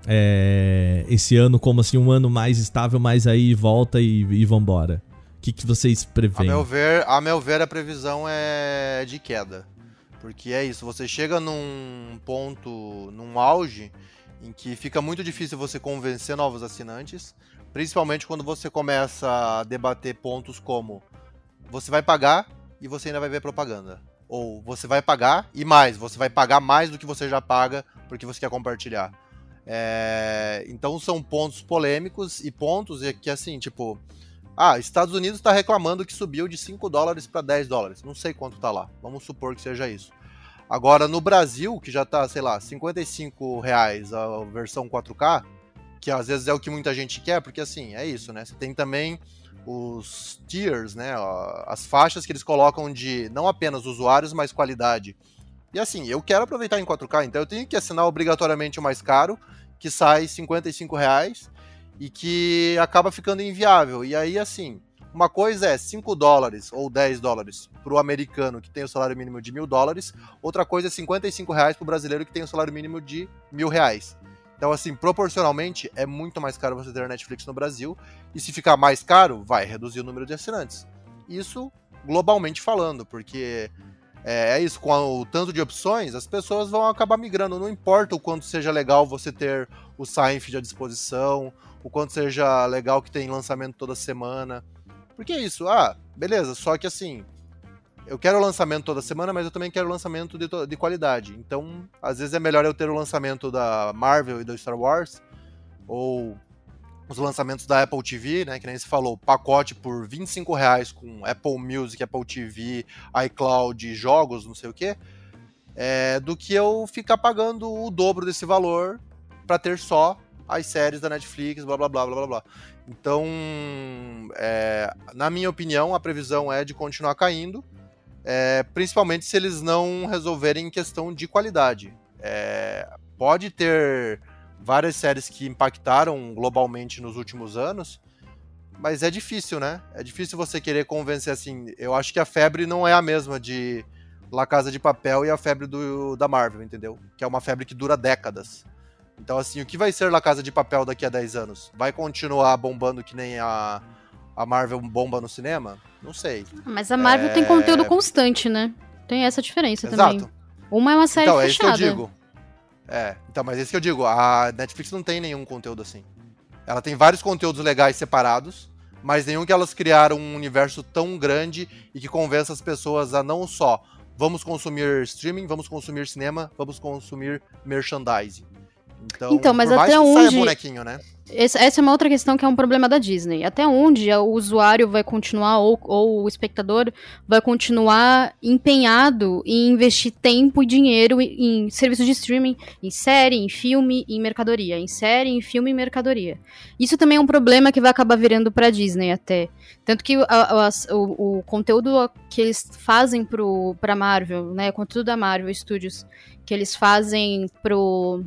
é, esse ano como assim um ano mais estável, mas aí volta e, e vambora. O que, que vocês preveem? A meu, ver, a meu ver, a previsão é de queda. Porque é isso, você chega num ponto, num auge, em que fica muito difícil você convencer novos assinantes, principalmente quando você começa a debater pontos como você vai pagar e você ainda vai ver propaganda. Ou você vai pagar e mais, você vai pagar mais do que você já paga porque você quer compartilhar. É, então são pontos polêmicos e pontos que assim, tipo, ah, Estados Unidos está reclamando que subiu de 5 dólares para 10 dólares. Não sei quanto tá lá. Vamos supor que seja isso. Agora, no Brasil, que já tá, sei lá, 55 reais a versão 4K, que às vezes é o que muita gente quer, porque assim, é isso, né? Você tem também os tiers, né, as faixas que eles colocam de não apenas usuários, mas qualidade. E assim, eu quero aproveitar em 4K, então eu tenho que assinar obrigatoriamente o mais caro, que sai 55 reais e que acaba ficando inviável. E aí, assim, uma coisa é 5 dólares ou 10 dólares para o americano que tem o salário mínimo de mil dólares, outra coisa é 55 reais para o brasileiro que tem o salário mínimo de mil reais. Então, assim, proporcionalmente, é muito mais caro você ter a Netflix no Brasil. E se ficar mais caro, vai reduzir o número de assinantes. Isso globalmente falando, porque é, é isso, com o tanto de opções, as pessoas vão acabar migrando. Não importa o quanto seja legal você ter o Seinfeld à disposição, o quanto seja legal que tem lançamento toda semana. Porque é isso, ah, beleza, só que assim, eu quero lançamento toda semana, mas eu também quero lançamento de, de qualidade. Então, às vezes é melhor eu ter o lançamento da Marvel e do Star Wars, ou os lançamentos da Apple TV, né? Que nem se falou, pacote por 25 reais com Apple Music, Apple TV, iCloud, jogos, não sei o que, é, do que eu ficar pagando o dobro desse valor para ter só as séries da Netflix, blá blá blá blá blá blá. Então, é, na minha opinião, a previsão é de continuar caindo, é, principalmente se eles não resolverem em questão de qualidade. É, pode ter várias séries que impactaram globalmente nos últimos anos, mas é difícil, né? É difícil você querer convencer assim. Eu acho que a febre não é a mesma de La Casa de Papel e a febre do, da Marvel, entendeu? Que é uma febre que dura décadas. Então, assim, o que vai ser La Casa de Papel daqui a 10 anos? Vai continuar bombando que nem a, a Marvel bomba no cinema? Não sei. Mas a Marvel é... tem conteúdo constante, né? Tem essa diferença Exato. também. Uma é uma série então, fechada. É isso que eu digo. É, então, mas é isso que eu digo, a Netflix não tem nenhum conteúdo assim. Ela tem vários conteúdos legais separados, mas nenhum que elas criaram um universo tão grande e que convença as pessoas a não só vamos consumir streaming, vamos consumir cinema, vamos consumir merchandising. Então, então mas até onde bonequinho, né? Essa, essa é uma outra questão que é um problema da Disney. Até onde o usuário vai continuar, ou, ou o espectador, vai continuar empenhado em investir tempo e dinheiro em, em serviços de streaming, em série, em filme, em mercadoria. Em série, em filme e mercadoria. Isso também é um problema que vai acabar virando pra Disney até. Tanto que a, a, o, o, conteúdo que eles fazem pro, pra Marvel, né? O conteúdo da Marvel Studios, que eles fazem pro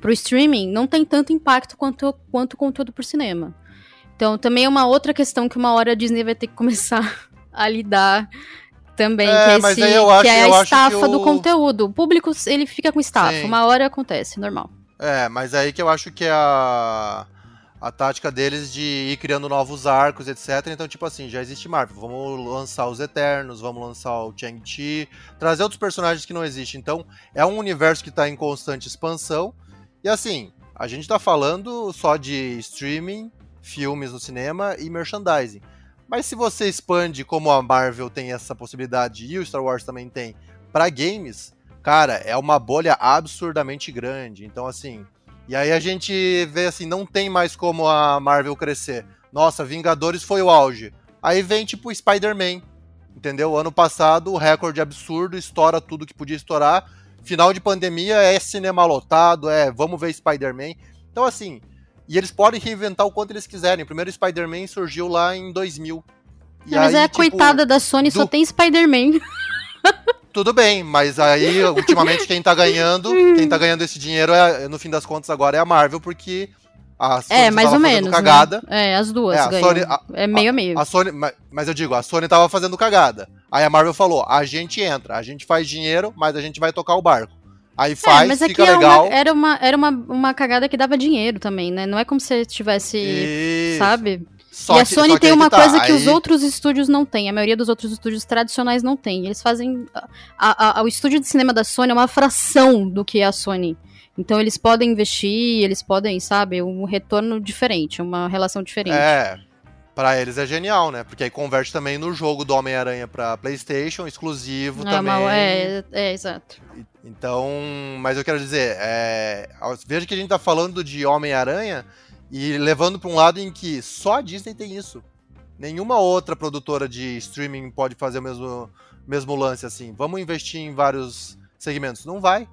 pro streaming não tem tanto impacto quanto, quanto o conteúdo por cinema. Então também é uma outra questão que uma hora a Disney vai ter que [laughs] começar a lidar também, é, que, é, esse, que é a estafa do conteúdo. O público, ele fica com estafa, Sim. uma hora acontece, normal. É, mas aí que eu acho que é a, a tática deles de ir criando novos arcos, etc. Então, tipo assim, já existe Marvel, vamos lançar os Eternos, vamos lançar o Chang-Chi, trazer outros personagens que não existem. Então, é um universo que está em constante expansão, e assim, a gente tá falando só de streaming, filmes no cinema e merchandising. Mas se você expande como a Marvel tem essa possibilidade e o Star Wars também tem para games, cara, é uma bolha absurdamente grande. Então assim, e aí a gente vê assim, não tem mais como a Marvel crescer. Nossa, Vingadores foi o auge. Aí vem tipo Spider-Man, entendeu? Ano passado, o recorde absurdo, estoura tudo que podia estourar final de pandemia é cinema lotado, é vamos ver Spider-Man. Então, assim, e eles podem reinventar o quanto eles quiserem. O primeiro Spider-Man surgiu lá em 2000. E mas aí, é tipo, coitada da Sony, do... só tem Spider-Man. [laughs] Tudo bem, mas aí, ultimamente, quem tá ganhando, quem tá ganhando esse dinheiro, é, no fim das contas, agora é a Marvel, porque a Sony é, mais ou menos. Né? Cagada. Né? É, as duas é, Sony, a, é meio a meio. A Sony, mas eu digo, a Sony tava fazendo cagada. Aí a Marvel falou: a gente entra, a gente faz dinheiro, mas a gente vai tocar o barco. Aí é, faz, é, mas fica legal. Uma, era uma, era uma, uma cagada que dava dinheiro também, né? Não é como se tivesse, Isso. sabe? Só e a Sony tem uma tá, coisa que os outros estúdios não têm. A maioria dos outros estúdios tradicionais não tem. Eles fazem. A, a, o estúdio de cinema da Sony é uma fração do que é a Sony. Então eles podem investir, eles podem, sabe, um retorno diferente, uma relação diferente. É. Pra eles é genial, né? Porque aí converte também no jogo do Homem-Aranha pra PlayStation, exclusivo é, também. Uma, é, é, exato. Então, mas eu quero dizer, é, veja que a gente tá falando de Homem-Aranha e levando para um lado em que só a Disney tem isso. Nenhuma outra produtora de streaming pode fazer o mesmo, mesmo lance assim. Vamos investir em vários segmentos. Não vai.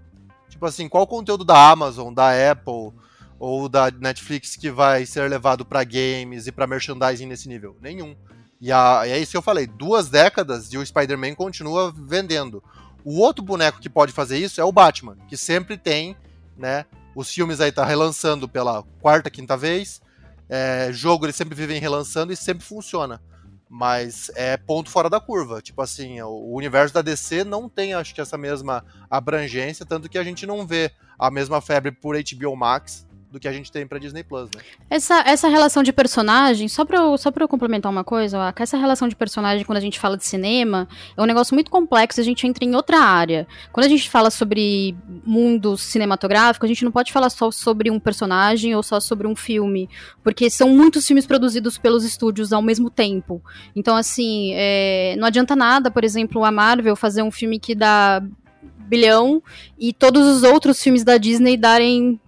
Tipo assim, qual conteúdo da Amazon, da Apple ou da Netflix que vai ser levado para games e para merchandising nesse nível? Nenhum. E, a, e é isso que eu falei, duas décadas e o Spider-Man continua vendendo. O outro boneco que pode fazer isso é o Batman, que sempre tem, né? Os filmes aí tá relançando pela quarta, quinta vez. É, jogo eles sempre vivem relançando e sempre funciona. Mas é ponto fora da curva. Tipo assim, o universo da DC não tem, acho que, essa mesma abrangência, tanto que a gente não vê a mesma febre por HBO Max do que a gente tem pra Disney Plus, né? Essa, essa relação de personagem, só pra, eu, só pra eu complementar uma coisa, essa relação de personagem quando a gente fala de cinema é um negócio muito complexo, a gente entra em outra área. Quando a gente fala sobre mundo cinematográfico, a gente não pode falar só sobre um personagem ou só sobre um filme, porque são muitos filmes produzidos pelos estúdios ao mesmo tempo. Então, assim, é, não adianta nada, por exemplo, a Marvel fazer um filme que dá bilhão e todos os outros filmes da Disney darem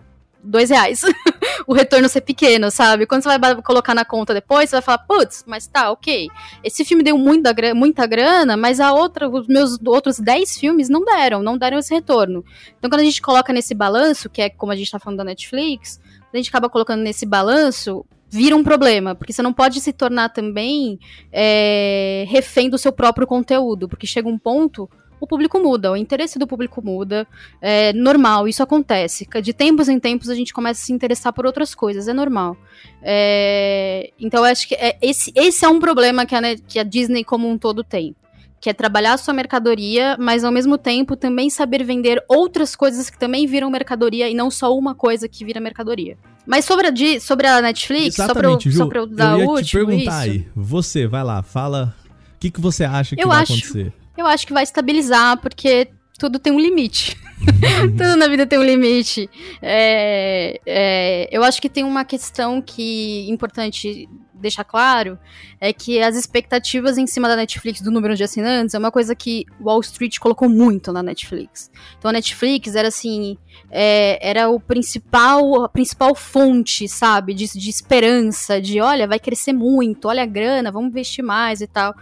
dois reais. [laughs] o retorno ser pequeno, sabe? Quando você vai colocar na conta depois, você vai falar, putz, mas tá, ok. Esse filme deu muita, muita grana, mas a outra, os meus outros 10 filmes não deram, não deram esse retorno. Então, quando a gente coloca nesse balanço, que é como a gente tá falando da Netflix, a gente acaba colocando nesse balanço, vira um problema, porque você não pode se tornar também é, refém do seu próprio conteúdo, porque chega um ponto o público muda, o interesse do público muda. É normal, isso acontece. De tempos em tempos a gente começa a se interessar por outras coisas, é normal. É, então eu acho que é, esse, esse é um problema que a, que a Disney como um todo tem. Que é trabalhar a sua mercadoria, mas ao mesmo tempo também saber vender outras coisas que também viram mercadoria e não só uma coisa que vira mercadoria. Mas sobre a, sobre a Netflix, Exatamente, só pra eu, eu dar eu ia último, te perguntar isso. aí. Você, vai lá, fala. O que, que você acha que eu vai acho, acontecer? Eu acho que vai estabilizar, porque tudo tem um limite. [laughs] tudo na vida tem um limite. É, é, eu acho que tem uma questão que importante deixar claro é que as expectativas em cima da Netflix do número de assinantes é uma coisa que Wall Street colocou muito na Netflix. Então a Netflix era assim, é, era o principal, a principal fonte, sabe, de, de esperança, de olha, vai crescer muito, olha a grana, vamos investir mais e tal.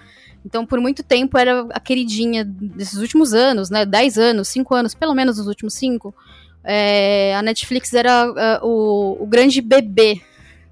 Então, por muito tempo, era a queridinha desses últimos anos, né? 10 anos, 5 anos, pelo menos nos últimos 5. É, a Netflix era uh, o, o, grande bebê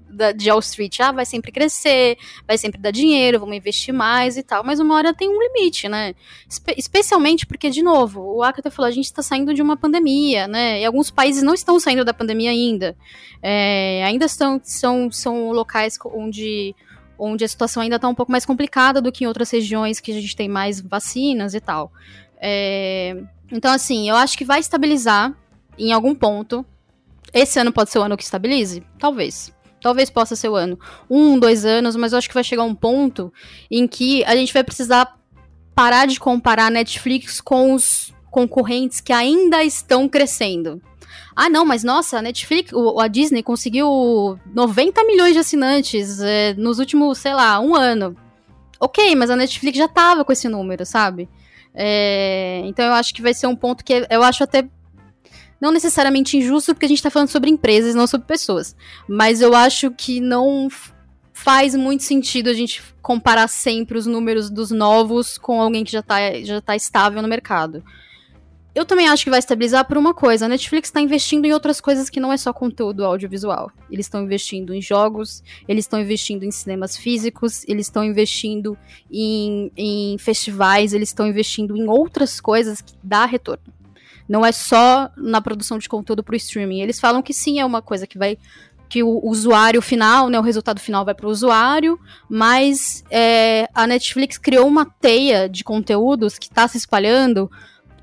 da, de Wall Street. Ah, vai sempre crescer, vai sempre dar dinheiro, vamos investir mais e tal. Mas uma hora tem um limite, né? Espe especialmente porque, de novo, o Akata falou, a gente está saindo de uma pandemia, né? E alguns países não estão saindo da pandemia ainda. É, ainda estão, são, são locais onde onde a situação ainda está um pouco mais complicada do que em outras regiões que a gente tem mais vacinas e tal. É, então, assim, eu acho que vai estabilizar em algum ponto. Esse ano pode ser o ano que estabilize? Talvez. Talvez possa ser o ano. Um, dois anos, mas eu acho que vai chegar um ponto em que a gente vai precisar parar de comparar Netflix com os concorrentes que ainda estão crescendo. Ah, não, mas nossa, a Netflix, o, a Disney conseguiu 90 milhões de assinantes é, nos últimos, sei lá, um ano. Ok, mas a Netflix já tava com esse número, sabe? É, então eu acho que vai ser um ponto que eu acho até não necessariamente injusto, porque a gente tá falando sobre empresas, não sobre pessoas. Mas eu acho que não faz muito sentido a gente comparar sempre os números dos novos com alguém que já tá, já tá estável no mercado. Eu também acho que vai estabilizar por uma coisa. A Netflix está investindo em outras coisas que não é só conteúdo audiovisual. Eles estão investindo em jogos, eles estão investindo em cinemas físicos, eles estão investindo em, em festivais, eles estão investindo em outras coisas que dá retorno. Não é só na produção de conteúdo para o streaming. Eles falam que sim, é uma coisa que vai que o usuário final, né, o resultado final vai para o usuário, mas é, a Netflix criou uma teia de conteúdos que está se espalhando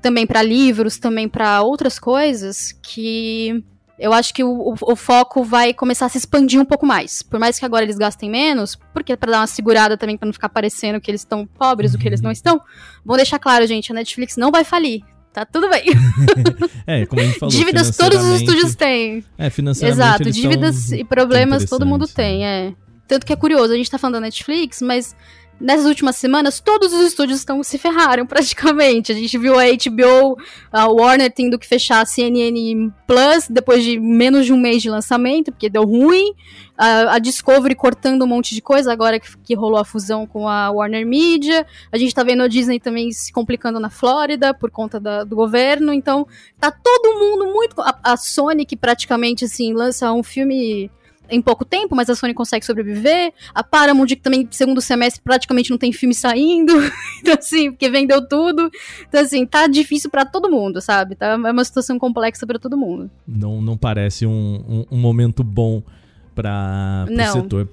também para livros, também para outras coisas, que eu acho que o, o, o, foco vai começar a se expandir um pouco mais. Por mais que agora eles gastem menos, porque para dar uma segurada também para não ficar parecendo que eles estão pobres do que eles não estão. Vou deixar claro, gente, a Netflix não vai falir. Tá tudo bem. [laughs] é, como a gente falou. Dívidas todos os estúdios têm. É, financeiramente. Exato, dívidas e problemas todo mundo tem, é. Tanto que é curioso, a gente tá falando da Netflix, mas nessas últimas semanas, todos os estúdios estão se ferraram [laughs] praticamente. A gente viu a HBO, a Warner tendo que fechar a CNN Plus depois de menos de um mês de lançamento, porque deu ruim. A, a Discovery cortando um monte de coisa agora que, que, rolou a fusão com a Warner Media. A gente tá vendo a Disney também se complicando na Flórida por conta da, do governo. Então, tá todo mundo muito. A, a Sony, que praticamente assim, lança um filme em pouco tempo, mas a Sony consegue sobreviver. A Paramount, que também, segundo semestre, praticamente não tem filme saindo. [laughs] então, assim, porque vendeu tudo. Então, assim, tá difícil para todo mundo, sabe? Tá, é uma situação complexa para todo mundo. Não, não parece um, um, um momento bom para o setor.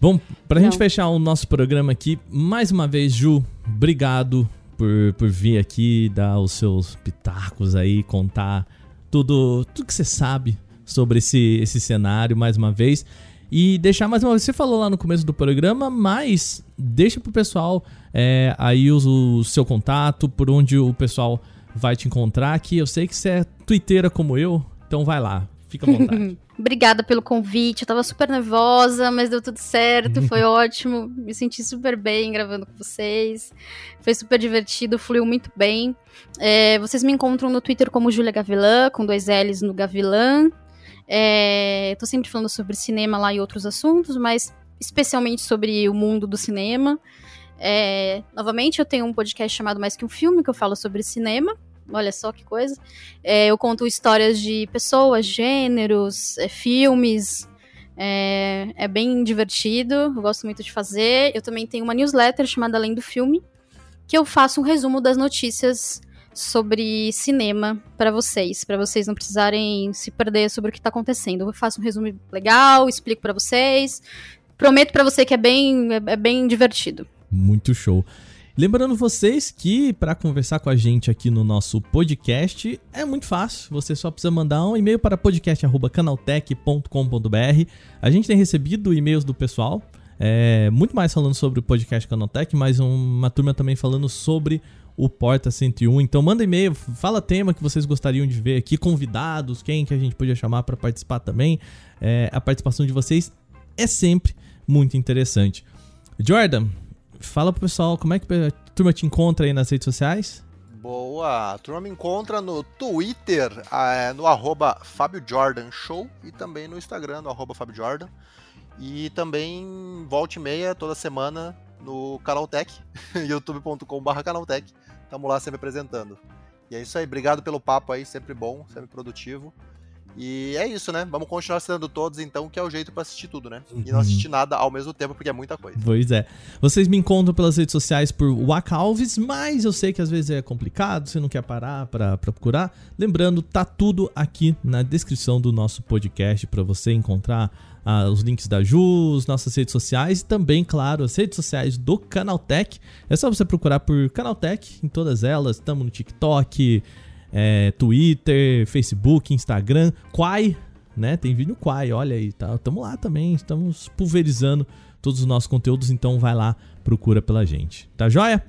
Bom, pra não. gente fechar o nosso programa aqui, mais uma vez, Ju, obrigado por, por vir aqui dar os seus pitacos aí, contar tudo, tudo que você sabe sobre esse, esse cenário mais uma vez. E deixar mais uma vez, você falou lá no começo do programa, mas deixa pro pessoal é, aí o, o, seu contato, por onde o pessoal vai te encontrar, que eu sei que você é twitteira como eu, então vai lá, fica à vontade. [laughs] Obrigada pelo convite. Eu tava super nervosa, mas deu tudo certo, [laughs] foi ótimo. Me senti super bem gravando com vocês. Foi super divertido, fluiu muito bem. É, vocês me encontram no Twitter como Julia Gavilã, com dois L's no Gavilã. É, tô sempre falando sobre cinema lá e outros assuntos, mas especialmente sobre o mundo do cinema. É, novamente, eu tenho um podcast chamado Mais Que Um Filme, que eu falo sobre cinema. Olha só que coisa. É, eu conto histórias de pessoas, gêneros, é, filmes. É, é, bem divertido, eu gosto muito de fazer. Eu também tenho uma newsletter chamada Além do Filme, que eu faço um resumo das notícias sobre cinema para vocês, para vocês não precisarem se perder sobre o que está acontecendo. Eu faço um resumo legal, explico para vocês. Prometo para você que é bem, é, é bem divertido. Muito show. Lembrando vocês que para conversar com a gente aqui no nosso podcast é muito fácil. Você só precisa mandar um e-mail para podcast@canaltech.com.br. A gente tem recebido e-mails do pessoal, é, muito mais falando sobre o podcast Canaltech, mas uma turma também falando sobre o Porta 101. Então manda e-mail, fala tema que vocês gostariam de ver aqui, convidados, quem que a gente podia chamar para participar também. É, a participação de vocês é sempre muito interessante. Jordan, fala pro pessoal como é que a turma te encontra aí nas redes sociais. Boa! A turma me encontra no Twitter, é, no arroba Fábio Jordan Show e também no Instagram, no arroba Fábio Jordan. E também volte e meia toda semana no Canaltech, [laughs] youtube.com.br Canaltech. Tamo lá sempre apresentando. E é isso aí, obrigado pelo papo aí, sempre bom, sempre produtivo. E é isso, né? Vamos continuar assinando todos, então, que é o jeito para assistir tudo, né? E não uhum. assistir nada ao mesmo tempo, porque é muita coisa. Pois é. Vocês me encontram pelas redes sociais por Wacalves, mas eu sei que às vezes é complicado, você não quer parar para procurar. Lembrando, tá tudo aqui na descrição do nosso podcast para você encontrar ah, os links da Jus, nossas redes sociais e também, claro, as redes sociais do Canaltech. É só você procurar por Canaltech em todas elas. Estamos no TikTok, é, Twitter, Facebook, Instagram, Quai, né? Tem vídeo Quai, olha aí, tá? Tamo lá também, estamos pulverizando todos os nossos conteúdos, então vai lá, procura pela gente. Tá joia?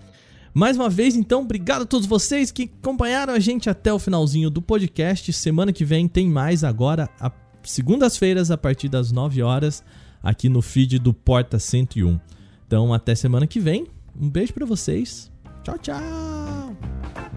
Mais uma vez, então, obrigado a todos vocês que acompanharam a gente até o finalzinho do podcast. Semana que vem tem mais agora, segundas-feiras, a partir das 9 horas, aqui no feed do Porta 101. Então, até semana que vem. Um beijo para vocês. Tchau, tchau!